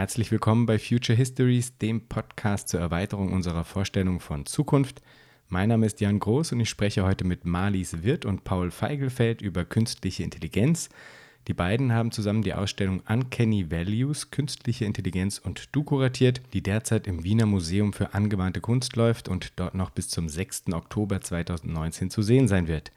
Herzlich willkommen bei Future Histories, dem Podcast zur Erweiterung unserer Vorstellung von Zukunft. Mein Name ist Jan Groß und ich spreche heute mit Marlies Wirth und Paul Feigelfeld über künstliche Intelligenz. Die beiden haben zusammen die Ausstellung Uncanny Values, künstliche Intelligenz und Du kuratiert, die derzeit im Wiener Museum für angewandte Kunst läuft und dort noch bis zum 6. Oktober 2019 zu sehen sein wird.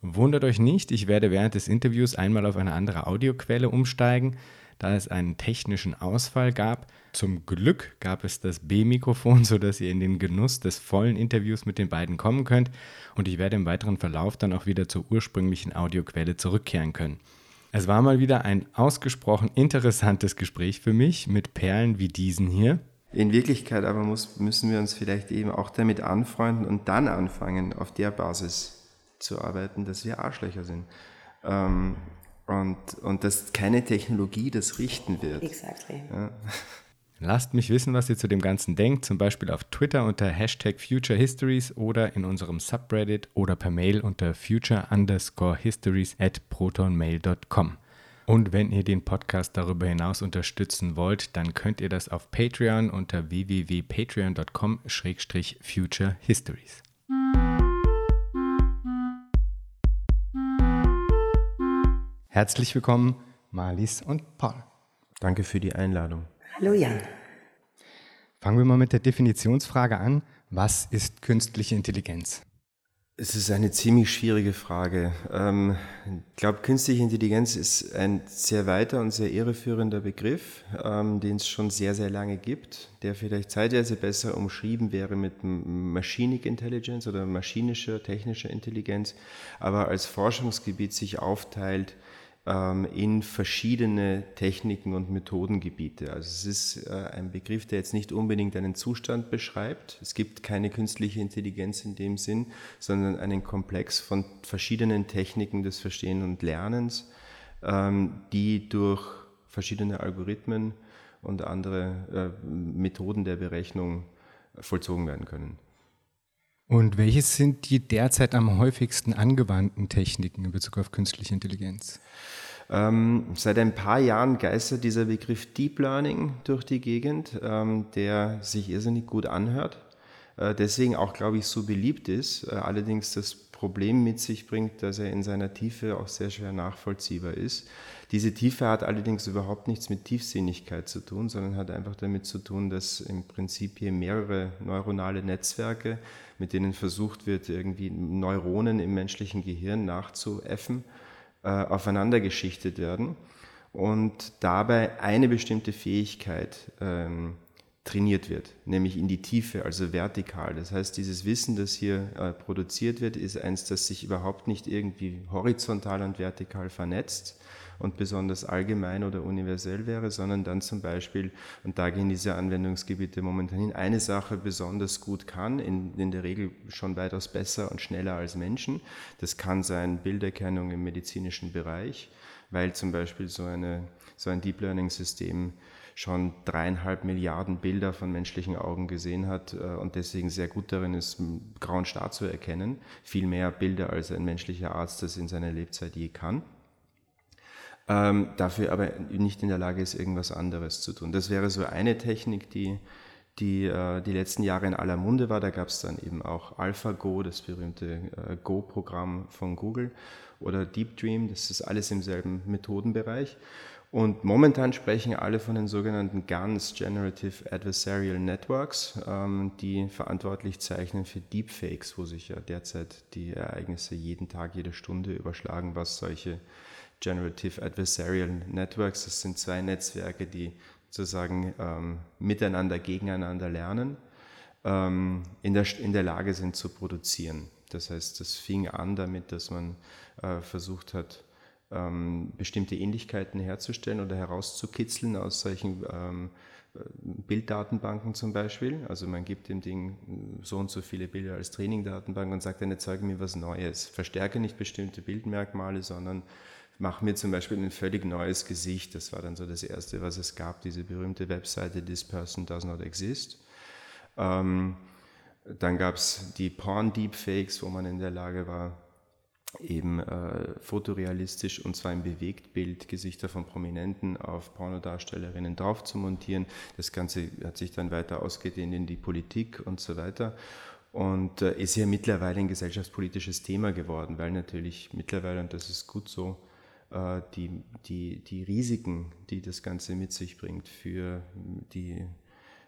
Wundert euch nicht, ich werde während des Interviews einmal auf eine andere Audioquelle umsteigen, da es einen technischen Ausfall gab. Zum Glück gab es das B-Mikrofon, sodass ihr in den Genuss des vollen Interviews mit den beiden kommen könnt und ich werde im weiteren Verlauf dann auch wieder zur ursprünglichen Audioquelle zurückkehren können. Es war mal wieder ein ausgesprochen interessantes Gespräch für mich mit Perlen wie diesen hier. In Wirklichkeit aber muss, müssen wir uns vielleicht eben auch damit anfreunden und dann anfangen, auf der Basis zu arbeiten, dass wir Arschlöcher sind. Ähm, und, und dass keine Technologie das richten wird. Exactly. Ja. Lasst mich wissen, was ihr zu dem Ganzen denkt, zum Beispiel auf Twitter unter Hashtag Future Histories oder in unserem Subreddit oder per Mail unter future underscore histories at protonmail.com. Und wenn ihr den Podcast darüber hinaus unterstützen wollt, dann könnt ihr das auf Patreon unter www.patreon.com-future Herzlich willkommen, Marlies und Paul. Danke für die Einladung. Hallo Jan. Fangen wir mal mit der Definitionsfrage an. Was ist künstliche Intelligenz? Es ist eine ziemlich schwierige Frage. Ähm, ich glaube, künstliche Intelligenz ist ein sehr weiter und sehr irreführender Begriff, ähm, den es schon sehr, sehr lange gibt, der vielleicht zeitweise besser umschrieben wäre mit Machinic Intelligence oder maschinischer, technischer Intelligenz, aber als Forschungsgebiet sich aufteilt ähm, in verschiedene Techniken und Methodengebiete. Also es ist äh, ein Begriff, der jetzt nicht unbedingt einen Zustand beschreibt. Es gibt keine künstliche Intelligenz in dem Sinn, sondern einen Komplex von verschiedenen Techniken des Verstehen und Lernens, ähm, die durch verschiedene Algorithmen und andere äh, Methoden der Berechnung vollzogen werden können. Und welches sind die derzeit am häufigsten angewandten Techniken in Bezug auf künstliche Intelligenz? Ähm, seit ein paar Jahren geistert dieser Begriff Deep Learning durch die Gegend, ähm, der sich irrsinnig gut anhört, äh, deswegen auch, glaube ich, so beliebt ist, äh, allerdings das Problem mit sich bringt, dass er in seiner Tiefe auch sehr schwer nachvollziehbar ist. Diese Tiefe hat allerdings überhaupt nichts mit Tiefsinnigkeit zu tun, sondern hat einfach damit zu tun, dass im Prinzip hier mehrere neuronale Netzwerke, mit denen versucht wird, irgendwie Neuronen im menschlichen Gehirn nachzuäffen, äh, aufeinander geschichtet werden und dabei eine bestimmte Fähigkeit ähm, trainiert wird, nämlich in die Tiefe, also vertikal. Das heißt, dieses Wissen, das hier äh, produziert wird, ist eins, das sich überhaupt nicht irgendwie horizontal und vertikal vernetzt und besonders allgemein oder universell wäre, sondern dann zum Beispiel, und da gehen diese Anwendungsgebiete momentan hin, eine Sache besonders gut kann, in, in der Regel schon weitaus besser und schneller als Menschen. Das kann sein Bilderkennung im medizinischen Bereich, weil zum Beispiel so, eine, so ein Deep Learning System schon dreieinhalb Milliarden Bilder von menschlichen Augen gesehen hat äh, und deswegen sehr gut darin ist, grauen Star zu erkennen. Viel mehr Bilder, als ein menschlicher Arzt das in seiner Lebzeit je kann. Ähm, dafür aber nicht in der Lage ist, irgendwas anderes zu tun. Das wäre so eine Technik, die die äh, die letzten Jahre in aller Munde war. Da gab es dann eben auch AlphaGo, das berühmte äh, Go-Programm von Google, oder Deep Dream, das ist alles im selben Methodenbereich. Und momentan sprechen alle von den sogenannten GANs, Generative Adversarial Networks, ähm, die verantwortlich zeichnen für Deepfakes, wo sich ja derzeit die Ereignisse jeden Tag, jede Stunde überschlagen, was solche Generative Adversarial Networks, das sind zwei Netzwerke, die sozusagen ähm, miteinander, gegeneinander lernen, ähm, in, der, in der Lage sind zu produzieren. Das heißt, das fing an damit, dass man äh, versucht hat, ähm, bestimmte Ähnlichkeiten herzustellen oder herauszukitzeln aus solchen ähm, Bilddatenbanken zum Beispiel. Also man gibt dem Ding so und so viele Bilder als Trainingdatenbank und sagt dann, jetzt zeige mir was Neues. Verstärke nicht bestimmte Bildmerkmale, sondern mache mir zum Beispiel ein völlig neues Gesicht. Das war dann so das Erste, was es gab, diese berühmte Webseite This Person Does Not Exist. Ähm, dann gab es die Porn-Deepfakes, wo man in der Lage war, eben äh, fotorealistisch und zwar im Bewegtbild Gesichter von Prominenten auf Pornodarstellerinnen drauf zu montieren. Das Ganze hat sich dann weiter ausgedehnt in die Politik und so weiter und äh, ist ja mittlerweile ein gesellschaftspolitisches Thema geworden, weil natürlich mittlerweile, und das ist gut so, die, die, die Risiken, die das Ganze mit sich bringt für die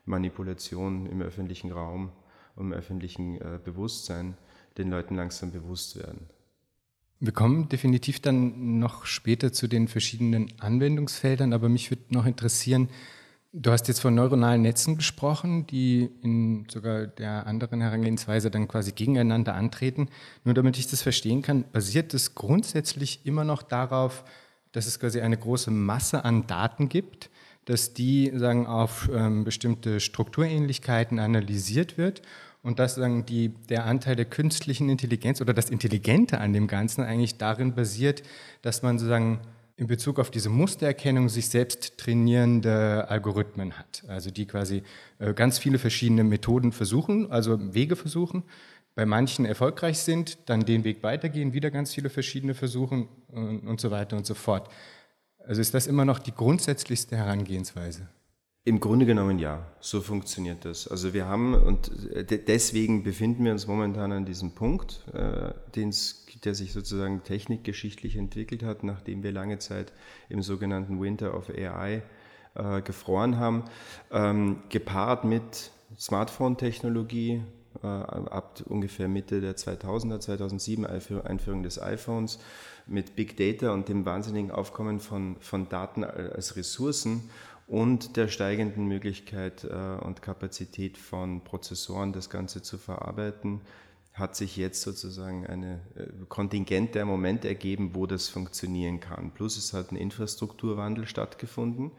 Manipulation im öffentlichen Raum, im öffentlichen äh, Bewusstsein, den Leuten langsam bewusst werden. Wir kommen definitiv dann noch später zu den verschiedenen Anwendungsfeldern, aber mich würde noch interessieren, du hast jetzt von neuronalen Netzen gesprochen, die in sogar der anderen Herangehensweise dann quasi gegeneinander antreten. Nur damit ich das verstehen kann, basiert es grundsätzlich immer noch darauf, dass es quasi eine große Masse an Daten gibt, dass die sagen, auf ähm, bestimmte Strukturähnlichkeiten analysiert wird und dass sagen, die, der Anteil der künstlichen Intelligenz oder das Intelligente an dem Ganzen eigentlich darin basiert, dass man sozusagen in Bezug auf diese Mustererkennung sich selbst trainierende Algorithmen hat. Also die quasi äh, ganz viele verschiedene Methoden versuchen, also Wege versuchen, bei manchen erfolgreich sind, dann den Weg weitergehen, wieder ganz viele verschiedene versuchen und, so weiter und so fort. Also ist das immer noch die grundsätzlichste Herangehensweise? Im Grunde genommen ja, so funktioniert das. Also wir haben, und deswegen befinden wir uns momentan an diesem Punkt, äh, der sich sozusagen technikgeschichtlich entwickelt hat, nachdem wir lange Zeit im sogenannten Winter of AI äh, gefroren haben, ähm, gepaart mit Smartphone-Technologie, äh, ab ungefähr Mitte der 2000er, 2007 Einführung des iPhones, mit Big Data und dem wahnsinnigen Aufkommen von, von Daten als Ressourcen und der steigenden Möglichkeit äh, und Kapazität von Prozessoren, das Ganze zu verarbeiten, hat sich jetzt sozusagen ein äh, Kontingent der Momente ergeben, wo das funktionieren kann. Plus es hat ein Infrastrukturwandel stattgefunden.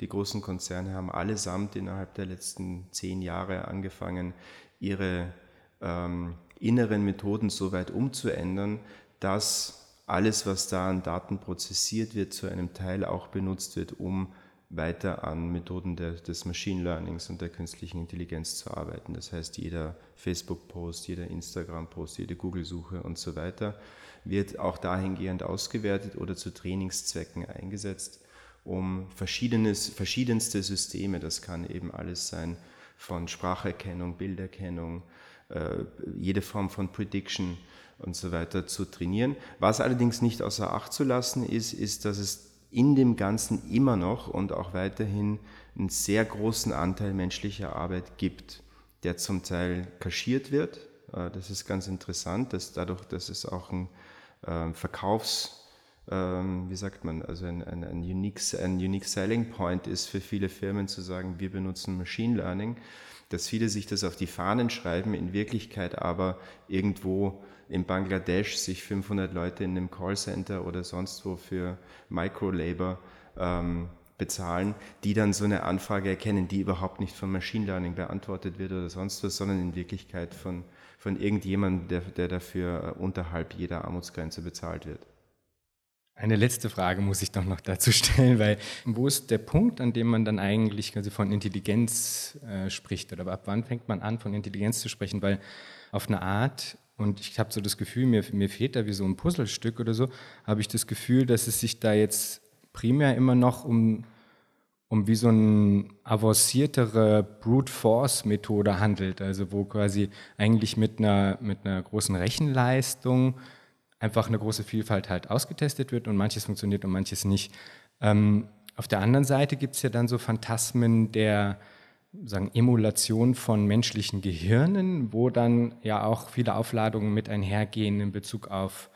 Die großen Konzerne haben allesamt innerhalb der letzten zehn Jahre angefangen, ihre ähm, inneren Methoden so weit umzuändern, dass alles, was da an Daten prozessiert wird, zu einem Teil auch benutzt wird, um weiter an Methoden der, des Machine Learnings und der künstlichen Intelligenz zu arbeiten. Das heißt, jeder Facebook-Post, jeder Instagram-Post, jede Google-Suche und so weiter wird auch dahingehend ausgewertet oder zu Trainingszwecken eingesetzt, um verschiedenes, verschiedenste Systeme, das kann eben alles sein, von Spracherkennung, Bilderkennung, äh, jede Form von Prediction und so weiter zu trainieren. Was allerdings nicht außer Acht zu lassen ist, ist, dass es in dem Ganzen immer noch und auch weiterhin einen sehr großen Anteil menschlicher Arbeit gibt, der zum Teil kaschiert wird. Äh, das ist ganz interessant, dass dadurch, dass es auch ein ähm, Verkaufs, ähm, wie sagt man, also ein, ein, ein, unique, ein unique Selling Point ist für viele Firmen zu sagen, wir benutzen Machine Learning, dass viele sich das auf die Fahnen schreiben, in Wirklichkeit aber irgendwo in Bangladesch sich 500 Leute in einem Callcenter oder sonst wo für Microlabor ähm, bezahlen, die dann so eine Anfrage erkennen, die überhaupt nicht von Machine Learning beantwortet wird oder sonst was, sondern in Wirklichkeit von, von irgendjemandem, der, der dafür unterhalb jeder Armutsgrenze bezahlt wird. Eine letzte Frage muss ich doch noch dazu stellen, weil wo ist der Punkt, an dem man dann eigentlich quasi von Intelligenz äh, spricht oder ab wann fängt man an, von Intelligenz zu sprechen? Weil auf eine Art und ich habe so das Gefühl, mir, mir fehlt da wie so ein Puzzlestück oder so, habe ich das Gefühl, dass es sich da jetzt primär immer noch um, um wie so eine avanciertere Brute Force Methode handelt, also wo quasi eigentlich mit einer, mit einer großen Rechenleistung einfach eine große Vielfalt halt ausgetestet wird und manches funktioniert und manches nicht. Ähm, auf der anderen Seite gibt es ja dann so Phantasmen der sagen, Emulation von menschlichen Gehirnen, wo dann ja auch viele Aufladungen mit einhergehen in Bezug auf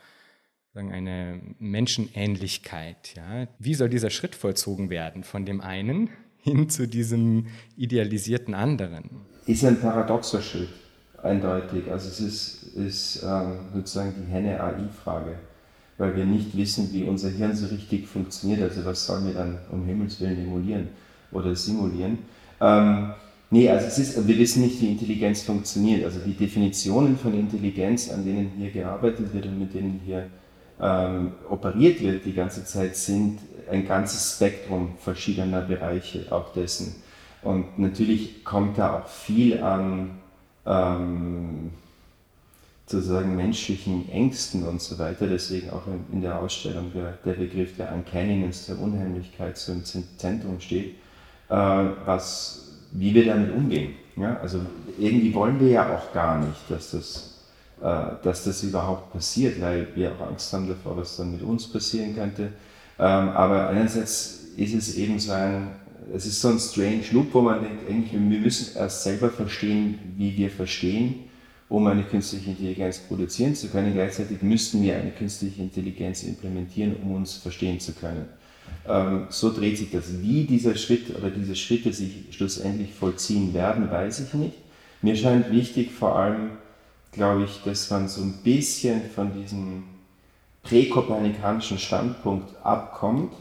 sagen, eine Menschenähnlichkeit. Ja. Wie soll dieser Schritt vollzogen werden von dem einen hin zu diesem idealisierten anderen? Ist ein paradoxer Schritt, eindeutig. Also es ist, ist ähm, sozusagen die Henne-AI-Frage, weil wir nicht wissen, wie unser Hirn so richtig funktioniert. Also was sollen wir dann um Himmels Willen emulieren oder simulieren? Ähm, nee, also es ist, wir wissen nicht, wie Intelligenz funktioniert. Also die Definitionen von Intelligenz, an denen hier gearbeitet wird und mit denen hier ähm, operiert wird die ganze Zeit, sind ein ganzes Spektrum verschiedener Bereiche auch dessen. Und natürlich kommt da auch viel an ähm, sozusagen menschlichen Ängsten und so weiter. Deswegen auch in der Ausstellung der, der Begriff der Uncanniness, der Unheimlichkeit so im Zentrum steht, was, wie wir damit umgehen. Ja? Also irgendwie wollen wir ja auch gar nicht, dass das, äh, dass das überhaupt passiert, weil wir auch Angst haben davor, was dann mit uns passieren könnte. Ähm, aber einerseits ist es eben so ein, es ist so ein strange Loop, wo man denkt, eigentlich, wir müssen erst selber verstehen, wie wir verstehen um eine künstliche Intelligenz produzieren zu können. Gleichzeitig müssten wir eine künstliche Intelligenz implementieren, um uns verstehen zu können. Ähm, so dreht sich das. Wie dieser Schritt oder diese Schritte sich schlussendlich vollziehen werden, weiß ich nicht. Mir scheint wichtig vor allem, glaube ich, dass man so ein bisschen von diesem präkopernikanischen Standpunkt abkommt.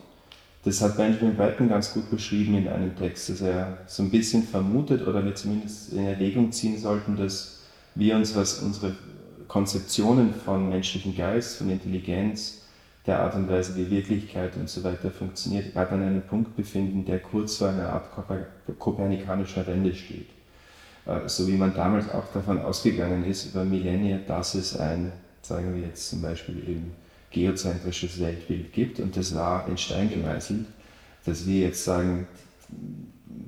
Das hat Benjamin Breton ganz gut beschrieben in einem Text, dass er so ein bisschen vermutet oder wir zumindest in Erwägung ziehen sollten, dass wir uns, was unsere Konzeptionen von menschlichem Geist, von Intelligenz, der Art und Weise, wie Wirklichkeit und so weiter funktioniert, gerade an einem Punkt befinden, der kurz vor einer Art kopernikanischer Wende steht. Äh, so wie man damals auch davon ausgegangen ist, über Millennia, dass es ein, sagen wir jetzt zum Beispiel eben geozentrisches Weltbild gibt und das war in Stein gemeißelt, dass wir jetzt sagen,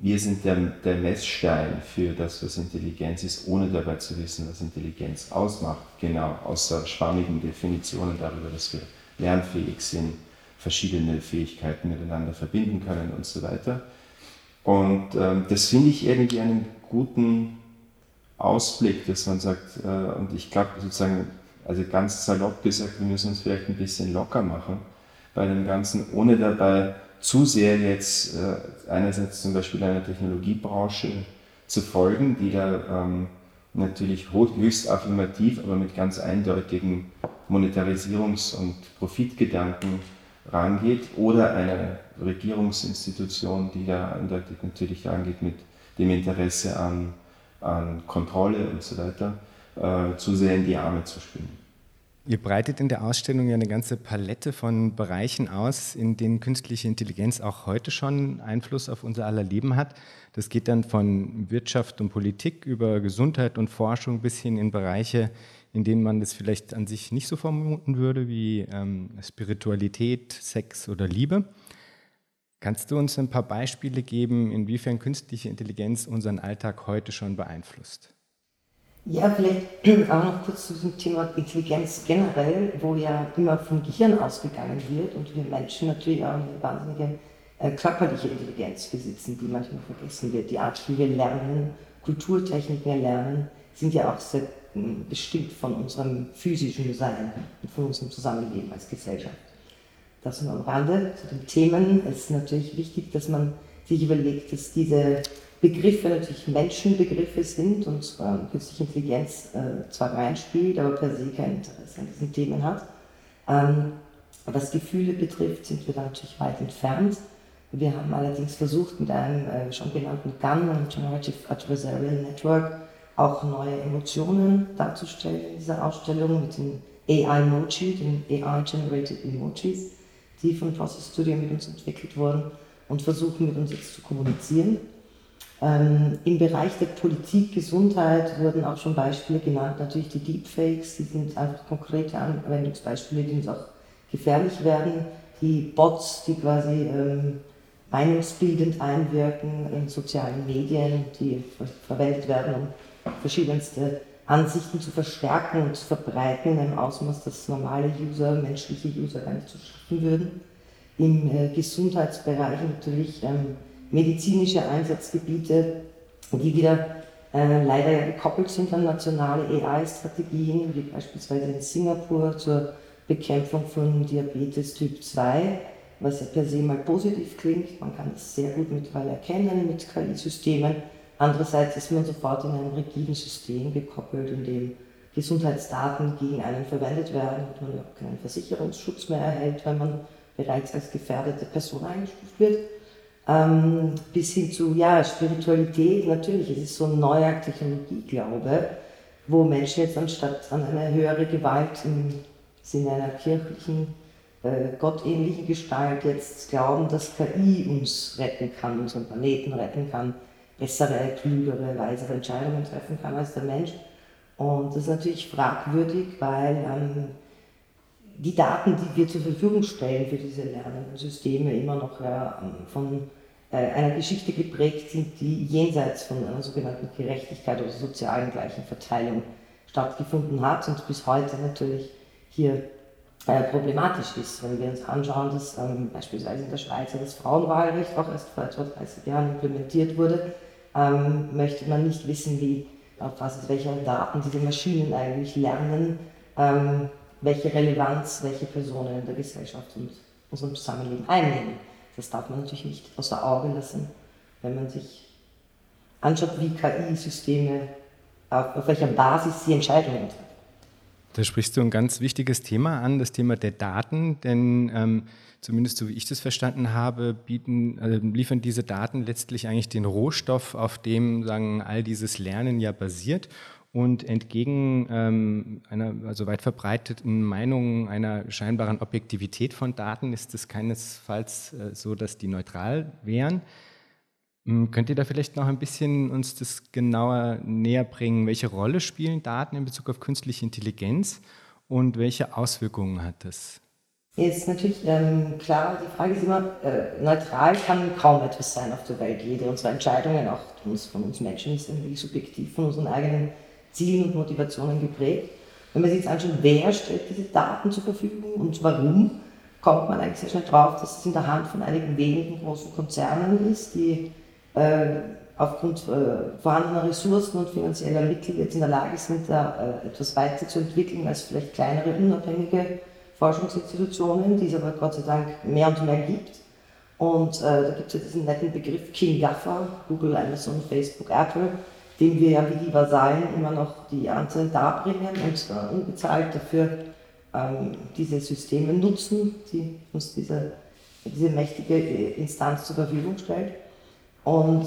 wir sind der, der Messstein für das, was Intelligenz ist, ohne dabei zu wissen, was Intelligenz ausmacht. Genau, außer schwammigen Definitionen darüber, dass wir lernfähig sind, verschiedene Fähigkeiten miteinander verbinden können und so weiter. Und ähm, das finde ich irgendwie einen guten Ausblick, dass man sagt, äh, und ich glaube sozusagen, also ganz salopp gesagt, wir müssen uns vielleicht ein bisschen locker machen bei dem Ganzen, ohne dabei zu sehr jetzt äh, einerseits zum Beispiel einer Technologiebranche zu folgen, die da ähm, natürlich höchst affirmativ, aber mit ganz eindeutigen Monetarisierungs- und Profitgedanken rangeht, oder eine Regierungsinstitution, die da eindeutig natürlich rangeht mit dem Interesse an, an Kontrolle und so weiter, äh, zu sehr in die Arme zu spielen. Ihr breitet in der Ausstellung ja eine ganze Palette von Bereichen aus, in denen künstliche Intelligenz auch heute schon Einfluss auf unser aller Leben hat. Das geht dann von Wirtschaft und Politik über Gesundheit und Forschung bis hin in Bereiche, in denen man das vielleicht an sich nicht so vermuten würde, wie ähm, Spiritualität, Sex oder Liebe. Kannst du uns ein paar Beispiele geben, inwiefern künstliche Intelligenz unseren Alltag heute schon beeinflusst? Ja, vielleicht auch noch kurz zu diesem Thema Intelligenz generell, wo ja immer vom Gehirn ausgegangen wird und wir Menschen natürlich auch eine wahnsinnige äh, körperliche Intelligenz besitzen, die manchmal vergessen wird. Die Art, wie wir lernen, Kulturtechniken lernen, sind ja auch sehr hm, bestimmt von unserem physischen Sein und von unserem Zusammenleben als Gesellschaft. Das nur am Rande zu den Themen. Es ist natürlich wichtig, dass man sich überlegt, dass diese Begriffe natürlich Menschenbegriffe sind und zwar künstliche Intelligenz äh, zwar reinspielt, aber per se kein Interesse an diesen Themen hat. Ähm, was Gefühle betrifft, sind wir da natürlich weit entfernt. Wir haben allerdings versucht, mit einem äh, schon genannten GAN, einem Generative Adversarial Network, auch neue Emotionen darzustellen in dieser Ausstellung mit den AI-Moji, den AI-Generated Emojis, die von Process Studio mit uns entwickelt wurden und versuchen mit uns jetzt zu kommunizieren. Ähm, Im Bereich der Politik, Gesundheit wurden auch schon Beispiele genannt. Natürlich die Deepfakes, die sind einfach konkrete Anwendungsbeispiele, die uns auch gefährlich werden. Die Bots, die quasi ähm, meinungsbildend einwirken in sozialen Medien, die ver verwendet werden, um verschiedenste Ansichten zu verstärken und zu verbreiten in einem Ausmaß, das normale User, menschliche User gar nicht zu schaffen würden. Im äh, Gesundheitsbereich natürlich ähm, medizinische Einsatzgebiete, die wieder äh, leider ja gekoppelt sind an nationale AI-Strategien, wie beispielsweise in Singapur zur Bekämpfung von Diabetes Typ 2, was ja per se mal positiv klingt. Man kann es sehr gut mittlerweile erkennen mit KI-Systemen. Andererseits ist man sofort in einem rigiden System gekoppelt, in dem Gesundheitsdaten gegen einen verwendet werden und man auch keinen Versicherungsschutz mehr erhält, wenn man bereits als gefährdete Person eingestuft wird ähm, bis hin zu ja, Spiritualität. Natürlich, es ist so ein neuer Technologieglaube, wo Menschen jetzt anstatt an eine höhere Gewalt im Sinne einer kirchlichen, äh, gottähnlichen Gestalt jetzt glauben, dass KI uns retten kann, unseren Planeten retten kann, bessere, klügere, weisere Entscheidungen treffen kann als der Mensch. Und das ist natürlich fragwürdig, weil ähm, die Daten, die wir zur Verfügung stellen für diese lernenden Systeme, immer noch ähm, von äh, einer Geschichte geprägt sind, die jenseits von einer sogenannten Gerechtigkeit oder sozialen gleichen Verteilung stattgefunden hat und bis heute natürlich hier äh, problematisch ist, wenn wir uns anschauen, dass ähm, beispielsweise in der Schweiz das Frauenwahlrecht auch erst vor etwa 30 Jahren implementiert wurde, ähm, möchte man nicht wissen, wie auf Basis welcher Daten diese Maschinen eigentlich lernen, ähm, welche Relevanz welche Personen in der Gesellschaft und unserem Zusammenleben einnehmen. Das darf man natürlich nicht außer Auge lassen, wenn man sich anschaut, wie KI-Systeme, auf, welcher Basis sie Entscheidungen treffen. Da sprichst du ein ganz wichtiges Thema an, das Thema der Daten, denn ähm, zumindest so wie ich das verstanden habe, bieten, äh, liefern diese Daten letztlich eigentlich den Rohstoff, auf dem sagen, all dieses Lernen ja basiert. Und entgegen ähm, einer also weit verbreiteten Meinung einer scheinbaren Objektivität von Daten ist es keinesfalls äh, so, dass die neutral wären. Hm, könnt ihr da vielleicht noch ein bisschen uns das genauer näher bringen? Welche Rolle spielen Daten in Bezug auf künstliche Intelligenz und welche Auswirkungen hat das? Ist natürlich ähm, klar, die Frage ist immer, äh, neutral kann kaum etwas sein auf der Welt. Jede unserer Entscheidungen, auch von uns Menschen, ist irgendwie subjektiv von unseren eigenen Zielen und Motivationen geprägt. Wenn man sich jetzt anschaut, wer stellt diese Daten zur Verfügung und warum, kommt man eigentlich sehr schnell drauf, dass es in der Hand von einigen wenigen großen Konzernen ist, die äh, aufgrund äh, vorhandener Ressourcen und finanzieller Mittel jetzt in der Lage sind, da äh, etwas weiterzuentwickeln als vielleicht kleinere, unabhängige Forschungsinstitutionen, die es aber Gott sei Dank mehr und mehr gibt. Und äh, da gibt es ja diesen netten Begriff King Gaffer, Google, Amazon, Facebook, Apple, dem wir ja wie die Vasallen immer noch die Anzahl darbringen und äh, unbezahlt dafür ähm, diese Systeme nutzen, die uns diese, diese mächtige Instanz zur Verfügung stellt. Und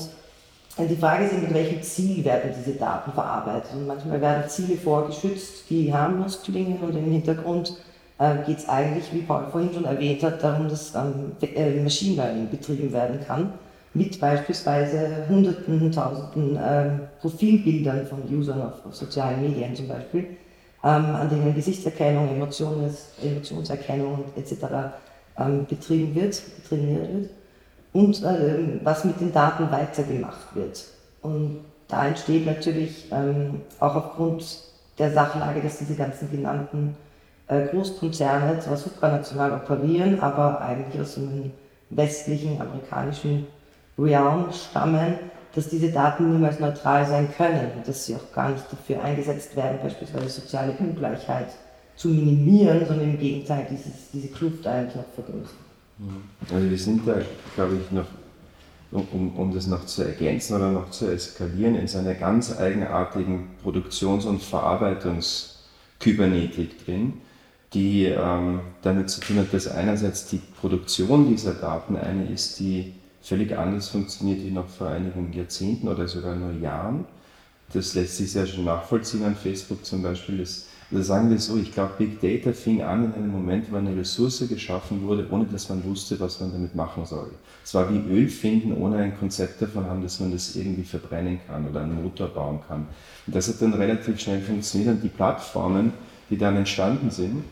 die Frage ist, mit welchem Ziel werden diese Daten verarbeitet? Und manchmal werden Ziele vorgeschützt, die harmlos klingen und im Hintergrund äh, geht es eigentlich, wie Paul vorhin schon erwähnt hat, darum, dass ähm, äh, Machine Learning betrieben werden kann, mit beispielsweise Hunderten, Tausenden äh, Profilbildern von Usern auf, auf, sozialen Medien zum Beispiel, ähm, an denen Gesichtserkennung, Emotions, Emotionserkennung etc. Ähm, betrieben wird, trainiert wird und äh, was mit den Daten weitergemacht wird. Und da entsteht natürlich ähm, auch aufgrund der Sachlage, dass diese ganzen genannten äh, Großkonzerne zwar supranational operieren, aber eigentlich aus einem westlichen, amerikanischen Realm stammen, dass diese Daten niemals neutral sein können und dass sie auch gar nicht dafür eingesetzt werden, beispielsweise soziale Ungleichheit zu minimieren, sondern im Gegenteil dieses, diese Kluft eigentlich noch vergrößern. Also wir sind da, glaube ich, noch, um, um das noch zu ergänzen oder noch zu eskalieren, in so einer ganz eigenartigen Produktions- und Verarbeitungskybernetik drin, die ähm, damit zu tun hat, dass einerseits die Produktion dieser Daten eine ist, die völlig anders funktioniert wie noch vor einigen Jahrzehnten oder sogar nur Jahren. Das lässt sich sehr schon nachvollziehen an Facebook zum Beispiel. Das oder sagen wir so, ich glaube, Big Data fing an in einem Moment, wo eine Ressource geschaffen wurde, ohne dass man wusste, was man damit machen soll. Es war wie Öl finden, ohne ein Konzept davon haben, dass man das irgendwie verbrennen kann oder einen Motor bauen kann. Und das hat dann relativ schnell funktioniert und die Plattformen, die dann entstanden sind,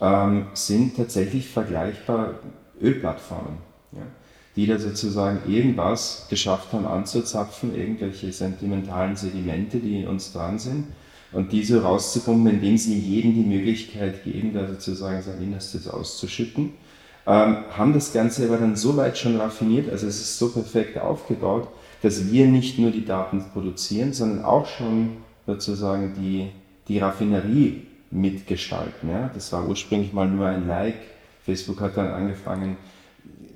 ähm, sind tatsächlich vergleichbar Ölplattformen. Die da sozusagen irgendwas geschafft haben anzuzapfen, irgendwelche sentimentalen Sedimente, die in uns dran sind und diese rauszupumpen, indem sie jedem die Möglichkeit geben, da sozusagen sein Innerstes auszuschütten. Ähm, haben das Ganze aber dann so weit schon raffiniert, also es ist so perfekt aufgebaut, dass wir nicht nur die Daten produzieren, sondern auch schon sozusagen die, die Raffinerie mitgestalten. Ja? Das war ursprünglich mal nur ein Like. Facebook hat dann angefangen,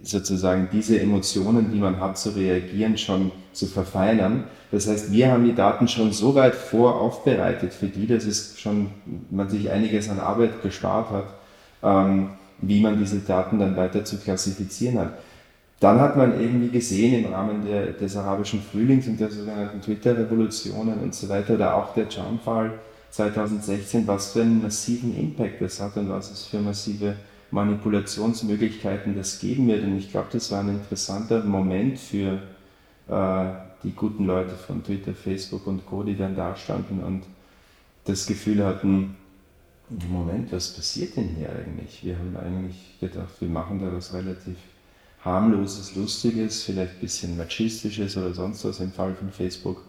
sozusagen diese Emotionen, die man hat, zu reagieren, schon zu verfeinern. Das heißt, wir haben die Daten schon so weit voraufbereitet für die, dass es schon man sich einiges an Arbeit gespart hat, ähm, wie man diese Daten dann weiter zu klassifizieren hat. Dann hat man irgendwie gesehen im Rahmen der, des arabischen Frühlings und der sogenannten Twitter-Revolutionen und so weiter, oder auch der Jam-Fall 2016, was für einen massiven Impact das hat und was es für massive Manipulationsmöglichkeiten das geben wird. Und ich glaube, das war ein interessanter Moment für äh, die guten Leute von Twitter, Facebook und Co., die dann da standen und das Gefühl hatten, Moment, was passiert denn hier eigentlich? Wir haben eigentlich gedacht, wir machen da was relativ harmloses, lustiges, vielleicht ein bisschen machistisches oder sonst was im Fall von Facebook.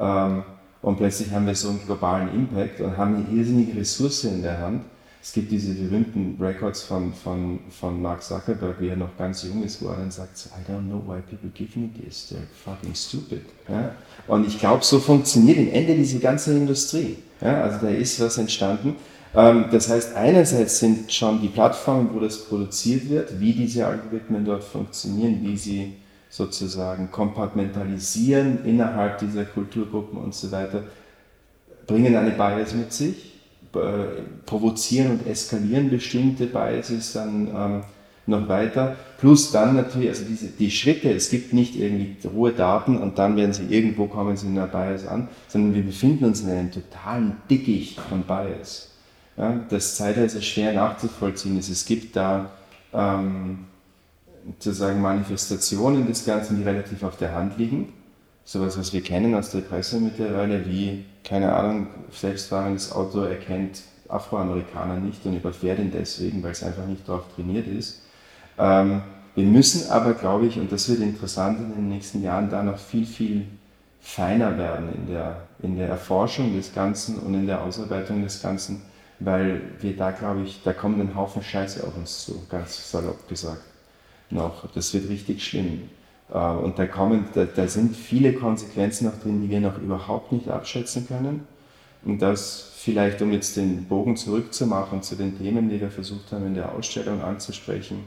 Ähm, und plötzlich haben wir so einen globalen Impact und haben eine irrsinnige Ressource in der Hand. Es gibt diese berühmten Records von, von, von Mark Zuckerberg, wie er noch ganz jung ist, wo er dann sagt, I don't know why people give me this, they're fucking stupid. Ja? Und ich glaube, so funktioniert im Ende diese ganze Industrie. Ja? Also da ist was entstanden. Ähm, das heißt, einerseits sind schon die Plattformen, wo das produziert wird, wie diese Algorithmen dort funktionieren, wie sie sozusagen kompartmentalisieren innerhalb dieser Kulturgruppen und so weiter, bringen eine Bias mit sich, provozieren und eskalieren bestimmte Biases dann ähm, noch weiter. Plus dann natürlich, also diese, die Schritte, es gibt nicht irgendwie rohe Daten und dann werden sie irgendwo kommen sie in einer Bias an, sondern wir befinden uns in einem totalen Dickicht von Bias. Ja, das zeitweise schwer nachzuvollziehen ist. Es gibt da ähm, sozusagen Manifestationen des Ganzen, die relativ auf der Hand liegen. Sowas, was wir kennen aus der Presse mittlerweile, wie, keine Ahnung, selbstfahrendes Auto erkennt Afroamerikaner nicht und überfährt ihn deswegen, weil es einfach nicht darauf trainiert ist. Ähm, wir müssen aber, glaube ich, und das wird interessant in den nächsten Jahren, da noch viel, viel feiner werden in der, in der Erforschung des Ganzen und in der Ausarbeitung des Ganzen, weil wir da, glaube ich, da kommt ein Haufen Scheiße auf uns zu, ganz salopp gesagt noch. Das wird richtig schlimm. Äh, und da, kommen, da, da sind viele Konsequenzen noch drin, die wir noch überhaupt nicht abschätzen können. Und das vielleicht, um jetzt den Bogen zurückzumachen zu den Themen, die wir versucht haben in der Ausstellung anzusprechen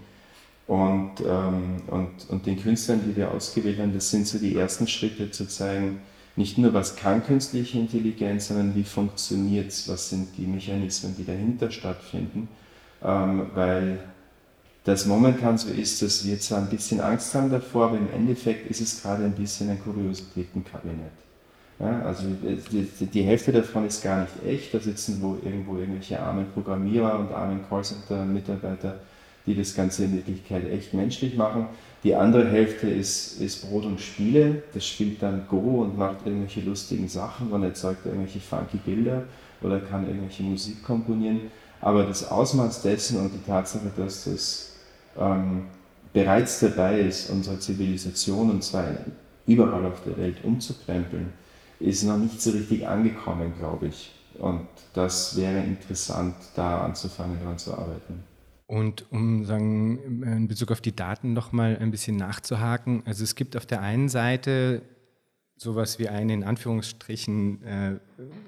und, ähm, und, und den Künstlern, die wir ausgewählt haben, das sind so die ersten Schritte zu zeigen, nicht nur was kann künstliche Intelligenz, sondern wie funktioniert es, was sind die Mechanismen, die dahinter stattfinden, ähm, weil das momentan so ist, dass wir zwar ein bisschen Angst haben davor, aber im Endeffekt ist es gerade ein bisschen ein Kuriositätenkabinett. Ja, also die, die, Hälfte davon ist gar nicht echt, da sitzen wo irgendwo irgendwelche armen Programmierer und armen Callcenter-Mitarbeiter, die das Ganze in Wirklichkeit echt menschlich machen. Die andere Hälfte ist, ist Brot und Spiele, das spielt dann Go und macht irgendwelche lustigen Sachen und erzeugt irgendwelche funky Bilder oder kann irgendwelche Musik komponieren. Aber das Ausmaß dessen und die Tatsache, dass das ähm, bereits dabei ist, unsere Zivilisation, und zwar überall auf der Welt, umzukrempeln, ist noch nicht so richtig angekommen, glaube ich. Und das wäre interessant, da anzufangen, daran zu arbeiten. Und um sagen, in Bezug auf die Daten noch mal ein bisschen nachzuhaken, also es gibt auf der einen Seite sowas wie eine in Anführungsstrichen äh,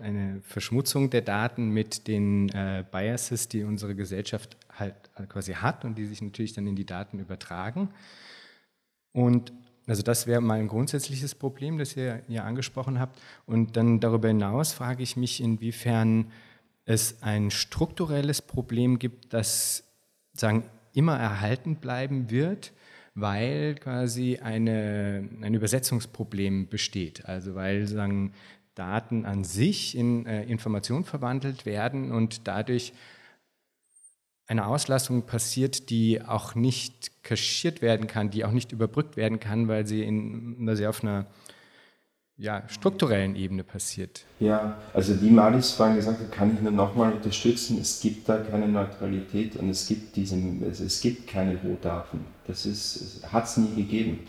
eine Verschmutzung der Daten mit den äh, Biases, die unsere Gesellschaft halt quasi hat und die sich natürlich dann in die Daten übertragen. Und also das wäre mal ein grundsätzliches Problem, das ihr ja angesprochen habt. Und dann darüber hinaus frage ich mich, inwiefern es ein strukturelles Problem gibt, das sagen immer erhalten bleiben wird, weil quasi eine, ein Übersetzungsproblem besteht. Also weil sagen, Daten an sich in äh, Informationen verwandelt werden und dadurch eine Auslastung passiert, die auch nicht kaschiert werden kann, die auch nicht überbrückt werden kann, weil sie, in, weil sie auf einer ja, strukturellen Ebene passiert. Ja, also die Malis vorhin gesagt hat, kann ich nur nochmal unterstützen, es gibt da keine Neutralität und es gibt, diesen, es gibt keine Rohdaten. Das hat es nie gegeben.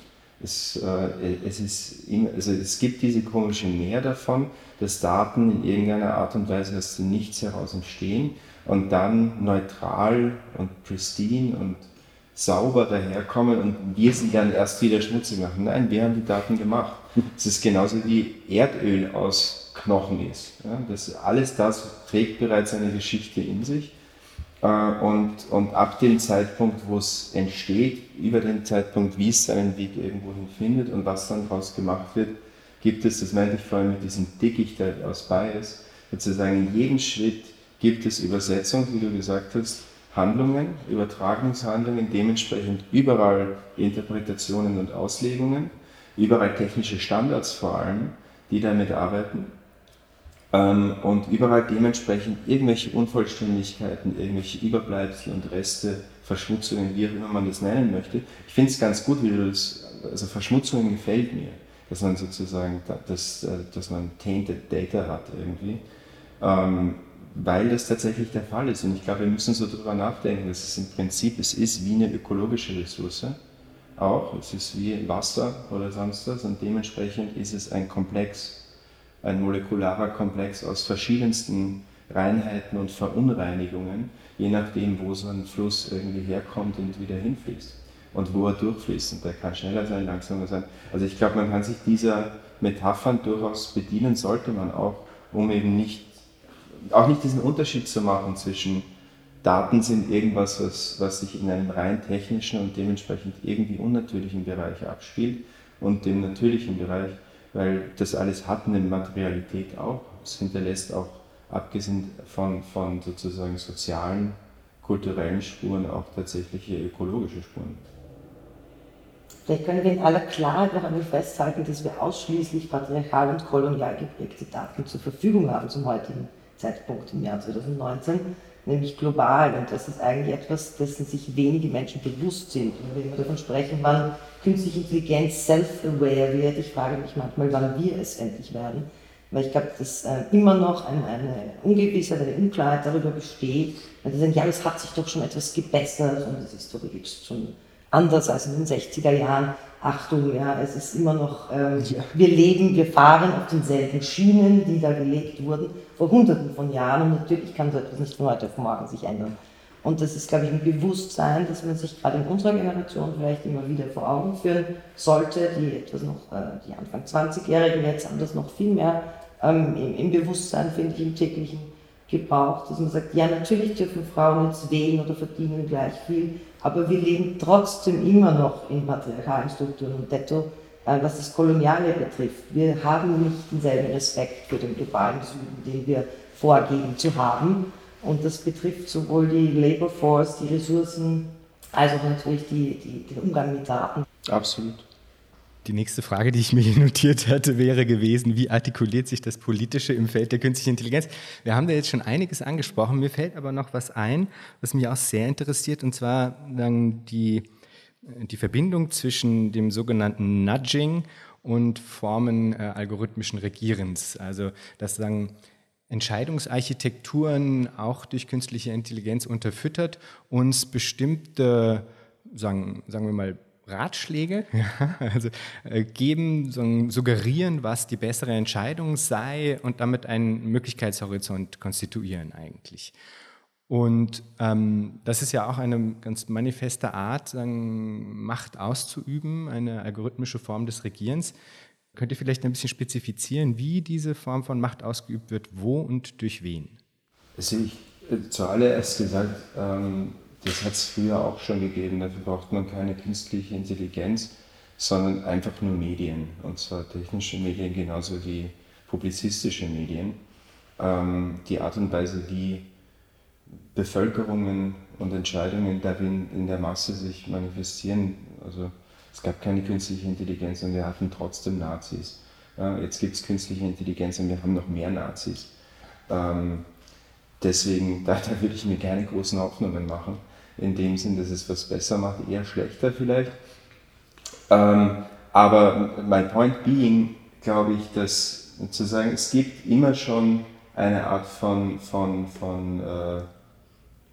Es, äh, es, ist immer, also es gibt diese komische Mehr davon, dass Daten in irgendeiner Art und Weise aus dem Nichts heraus entstehen und dann neutral und pristine und sauber daherkommen und wir sie dann erst wieder schmutzig machen. Nein, wir haben die Daten gemacht. Es ist genauso wie Erdöl aus Knochen ist. Ja, das, alles das trägt bereits eine Geschichte in sich. Äh, und, und ab dem Zeitpunkt, wo es entsteht, über den Zeitpunkt, wie es seinen Weg irgendwohin findet und was dann daraus gemacht wird, gibt es, das meinte ich vorhin mit diesem Dickicht aus Bias, sozusagen in jedem Schritt gibt es Übersetzungen, wie du gesagt hast, Handlungen, Übertragungshandlungen, dementsprechend überall Interpretationen und Auslegungen, überall technische Standards vor allem, die damit arbeiten ähm, und überall dementsprechend irgendwelche Unvollständigkeiten, irgendwelche Überbleibsel und Reste, Verschmutzungen, wie auch immer man das nennen möchte. Ich finde es ganz gut, wie du das, also Verschmutzungen gefällt mir, dass man sozusagen, dass, äh, dass man tainted Data hat irgendwie Ähm, weil das tatsächlich der Fall ist. Und ich glaube, wir müssen so darüber nachdenken, dass es im Prinzip, es ist wie eine ökologische Ressource auch. Es ist wie Wasser oder sonst was und dementsprechend ist es ein Komplex, ein molekularer Komplex aus verschiedensten Reinheiten und Verunreinigungen, je nachdem, wo so ein Fluss irgendwie herkommt und wieder hinfließt und wo er durchfließt. Und der kann schneller sein, langsamer sein. Also ich glaube, man kann sich dieser Metaphern durchaus bedienen, sollte man auch, um eben nicht, auch nicht diesen Unterschied zu machen zwischen Daten sind irgendwas, was, was sich in einem rein technischen und dementsprechend irgendwie unnatürlichen Bereich abspielt und dem natürlichen Bereich, weil das alles hat eine Materialität auch. Es hinterlässt auch, abgesehen von, von sozusagen sozialen, kulturellen Spuren, auch tatsächliche ökologische Spuren. Vielleicht können wir in aller Klarheit noch einmal festhalten, dass wir ausschließlich patriarchal und kolonial geprägte Daten zur Verfügung haben zum heutigen Zeitpunkt im Jahr 2019 nämlich global. Und das ist eigentlich etwas, dessen sich wenige Menschen bewusst sind. Und wenn wir davon sprechen, wann künstliche Intelligenz self-aware wird, ich frage mich manchmal, wann wir es endlich werden. Weil ich glaube, dass äh, immer noch eine, eine Ungewissheit, eine Unklarheit darüber besteht. Und sagen, ja, es hat sich doch schon etwas gebessert und es ist doch jetzt schon anders als in den 60er Jahren. Achtung, ja, es ist immer noch, ähm, ja. wir leben, wir fahren auf denselben Schienen, die da gelegt wurden vor hunderten von Jahren und natürlich kann so etwas nicht von heute auf morgen sich ändern. Und das ist, glaube ich, ein Bewusstsein, das man sich gerade in unserer Generation vielleicht immer wieder vor Augen führen sollte. Die etwas noch, äh, die Anfang 20-Jährigen jetzt haben das noch viel mehr ähm, im, im Bewusstsein, finde ich, im täglichen Gebrauch, dass man sagt, ja, natürlich dürfen Frauen jetzt wählen oder verdienen gleich viel, aber wir leben trotzdem immer noch in patriarchalen Strukturen und detto, was das Koloniale betrifft. Wir haben nicht denselben Respekt für den globalen Süden, den wir vorgeben zu haben. Und das betrifft sowohl die Labor Force, die Ressourcen, als auch natürlich die, die, den Umgang mit Daten. Absolut. Die nächste Frage, die ich mir hier notiert hatte, wäre gewesen, wie artikuliert sich das Politische im Feld der künstlichen Intelligenz? Wir haben da jetzt schon einiges angesprochen, mir fällt aber noch was ein, was mich auch sehr interessiert, und zwar dann die, die Verbindung zwischen dem sogenannten Nudging und Formen äh, algorithmischen Regierens. Also, dass sagen, Entscheidungsarchitekturen auch durch künstliche Intelligenz unterfüttert, uns bestimmte, sagen, sagen wir mal, Ratschläge, ja, also äh, geben, so, suggerieren, was die bessere Entscheidung sei und damit einen Möglichkeitshorizont konstituieren eigentlich. Und ähm, das ist ja auch eine ganz manifeste Art, sagen, Macht auszuüben, eine algorithmische Form des Regierens. Könnt ihr vielleicht ein bisschen spezifizieren, wie diese Form von Macht ausgeübt wird, wo und durch wen? Also ich äh, zuallererst gesagt, ähm, das hat es früher auch schon gegeben. Dafür braucht man keine künstliche Intelligenz, sondern einfach nur Medien. Und zwar technische Medien genauso wie publizistische Medien. Ähm, die Art und Weise, wie Bevölkerungen und Entscheidungen darin in der Masse sich manifestieren. Also es gab keine künstliche Intelligenz und wir hatten trotzdem Nazis. Jetzt gibt es künstliche Intelligenz und wir haben noch mehr Nazis. Ähm, deswegen, da, da würde ich mir keine großen Hoffnungen machen in dem Sinn, dass es was besser macht, eher schlechter vielleicht. Ähm, aber mein Point being, glaube ich, dass zu sagen, es gibt immer schon eine Art von, von, von äh,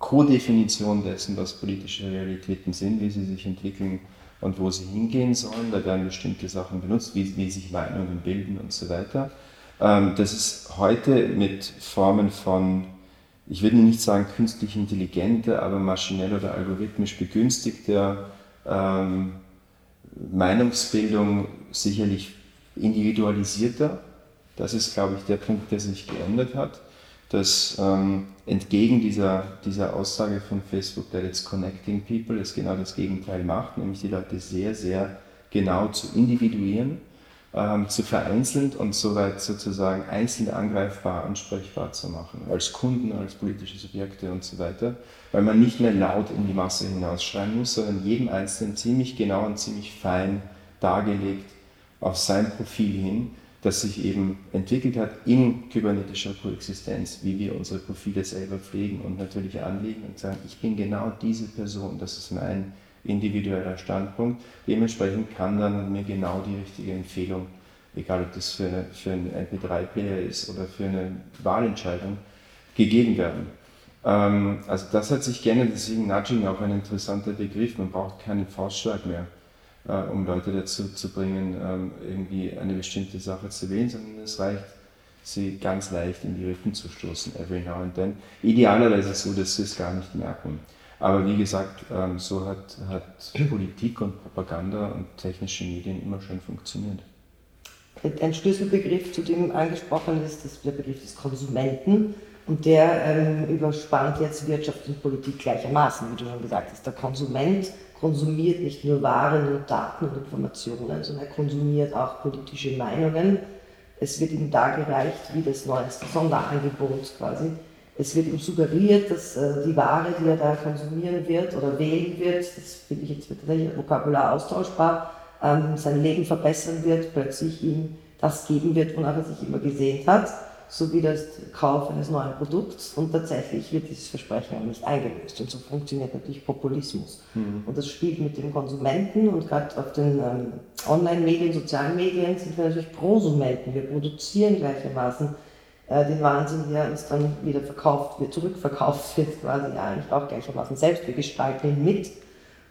Co-Definition dessen, was politische Realitäten sind, wie sie sich entwickeln und wo sie hingehen sollen. Da werden bestimmte Sachen benutzt, wie, wie sich Meinungen bilden und so weiter. Ähm, das ist heute mit Formen von ich würde nicht sagen künstlich intelligente, aber maschinell oder algorithmisch begünstigte ähm, Meinungsbildung sicherlich individualisierter. Das ist, glaube ich, der Punkt, der sich geändert hat, dass ähm, entgegen dieser, dieser Aussage von Facebook, that it's connecting people, es genau das Gegenteil macht, nämlich die Leute sehr, sehr genau zu individuieren ähm, zu vereinzeln und soweit sozusagen einzeln angreifbar, ansprechbar zu machen, als Kunden, als politische Subjekte und so weiter, weil man nicht mehr laut in die Masse hinausschreien muss, sondern jedem Einzelnen ziemlich genau und ziemlich fein dargelegt auf sein Profil hin, das sich eben entwickelt hat in kybernetischer Koexistenz, wie wir unsere Profile selber pflegen und natürlich anlegen und sagen, ich bin genau diese Person, das ist mein individueller Standpunkt. Dementsprechend kann dann mir genau die richtige Empfehlung egal ob das für, eine, für einen MP3-Player ist oder für eine Wahlentscheidung, gegeben werden. Ähm, also das hat sich geändert, deswegen Nudging auch ein interessanter Begriff. Man braucht keinen Faustschlag mehr, äh, um Leute dazu zu bringen, ähm, irgendwie eine bestimmte Sache zu wählen, sondern es reicht, sie ganz leicht in die Rippen zu stoßen, every now and then. Idealerweise so, dass sie es gar nicht merken. Aber wie gesagt, ähm, so hat, hat Politik und Propaganda und technische Medien immer schon funktioniert. Ein Schlüsselbegriff, zu dem angesprochen ist, ist der Begriff des Konsumenten. Und der ähm, überspannt jetzt Wirtschaft und Politik gleichermaßen, wie du schon gesagt hast. Der Konsument konsumiert nicht nur Waren und Daten und Informationen, sondern er konsumiert auch politische Meinungen. Es wird ihm dargereicht wie das neueste Sonderangebot quasi. Es wird ihm suggeriert, dass äh, die Ware, die er da konsumieren wird oder wählen wird, das finde ich jetzt tatsächlich Vokabular austauschbar, ähm, sein Leben verbessern wird, plötzlich ihm das geben wird, wonach er sich immer gesehnt hat sowie das Kauf eines neuen Produkts und tatsächlich wird dieses Versprechen auch nicht eingelöst. Und so funktioniert natürlich Populismus. Mhm. Und das spielt mit dem Konsumenten und gerade auf den ähm, Online-Medien, sozialen Medien sind wir natürlich Prosumenten. Wir produzieren gleichermaßen äh, den Wahnsinn, der uns dann wieder verkauft wird, zurückverkauft wird, quasi eigentlich auch gleichermaßen selbst. Wir gestalten ihn mit.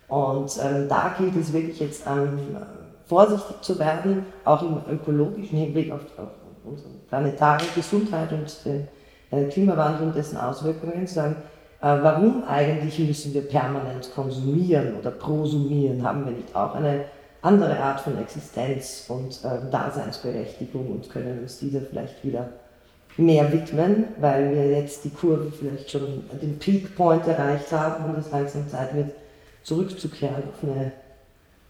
Und ähm, da gilt es wirklich jetzt ähm, vorsichtig zu werden, auch im ökologischen Hinblick auf, auf unsere planetare Gesundheit und den äh, Klimawandel und dessen Auswirkungen, sagen, äh, warum eigentlich müssen wir permanent konsumieren oder prosumieren? Haben wir nicht auch eine andere Art von Existenz und äh, Daseinsberechtigung und können uns dieser vielleicht wieder mehr widmen, weil wir jetzt die Kurve vielleicht schon den Peak Point erreicht haben und es langsam Zeit wird, zurückzukehren auf eine,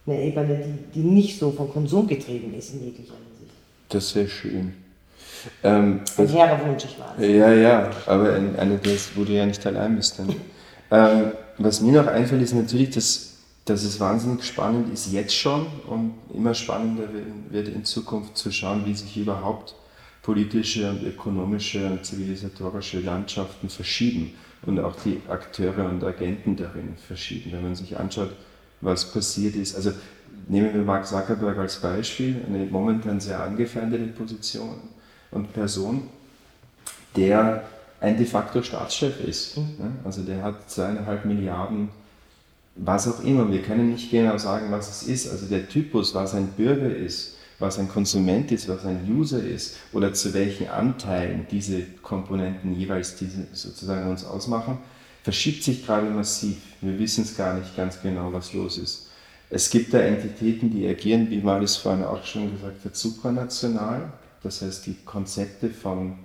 eine Ebene, die, die nicht so von Konsum getrieben ist in jeglicher Hinsicht. Das wäre schön. Ähm, ein hehrer Wunsch, ich weiß. Ja, ja, aber eine, das, wo du ja nicht allein bist dann. ähm, was mir noch einfällt, ist natürlich, dass, dass es wahnsinnig spannend ist jetzt schon und immer spannender wird in Zukunft zu schauen, wie sich überhaupt politische und ökonomische und zivilisatorische Landschaften verschieben und auch die Akteure und Agenten darin verschieben. Wenn man sich anschaut, was passiert ist. Also nehmen wir Mark Zuckerberg als Beispiel, eine momentan sehr angefeindete Position und Person, der ein de facto Staatschef ist. Mhm. Also der hat zweieinhalb Milliarden, was auch immer. Wir können nicht genau sagen, was es ist. Also der Typus, was ein Bürger ist, was ein Konsument ist, was ein User ist oder zu welchen Anteilen diese Komponenten jeweils diese sozusagen uns ausmachen, verschiebt sich gerade massiv. Wir wissen es gar nicht ganz genau, was los ist. Es gibt da Entitäten, die agieren, wie Malis vorhin auch schon gesagt hat, supranational. Das heißt, die Konzepte von,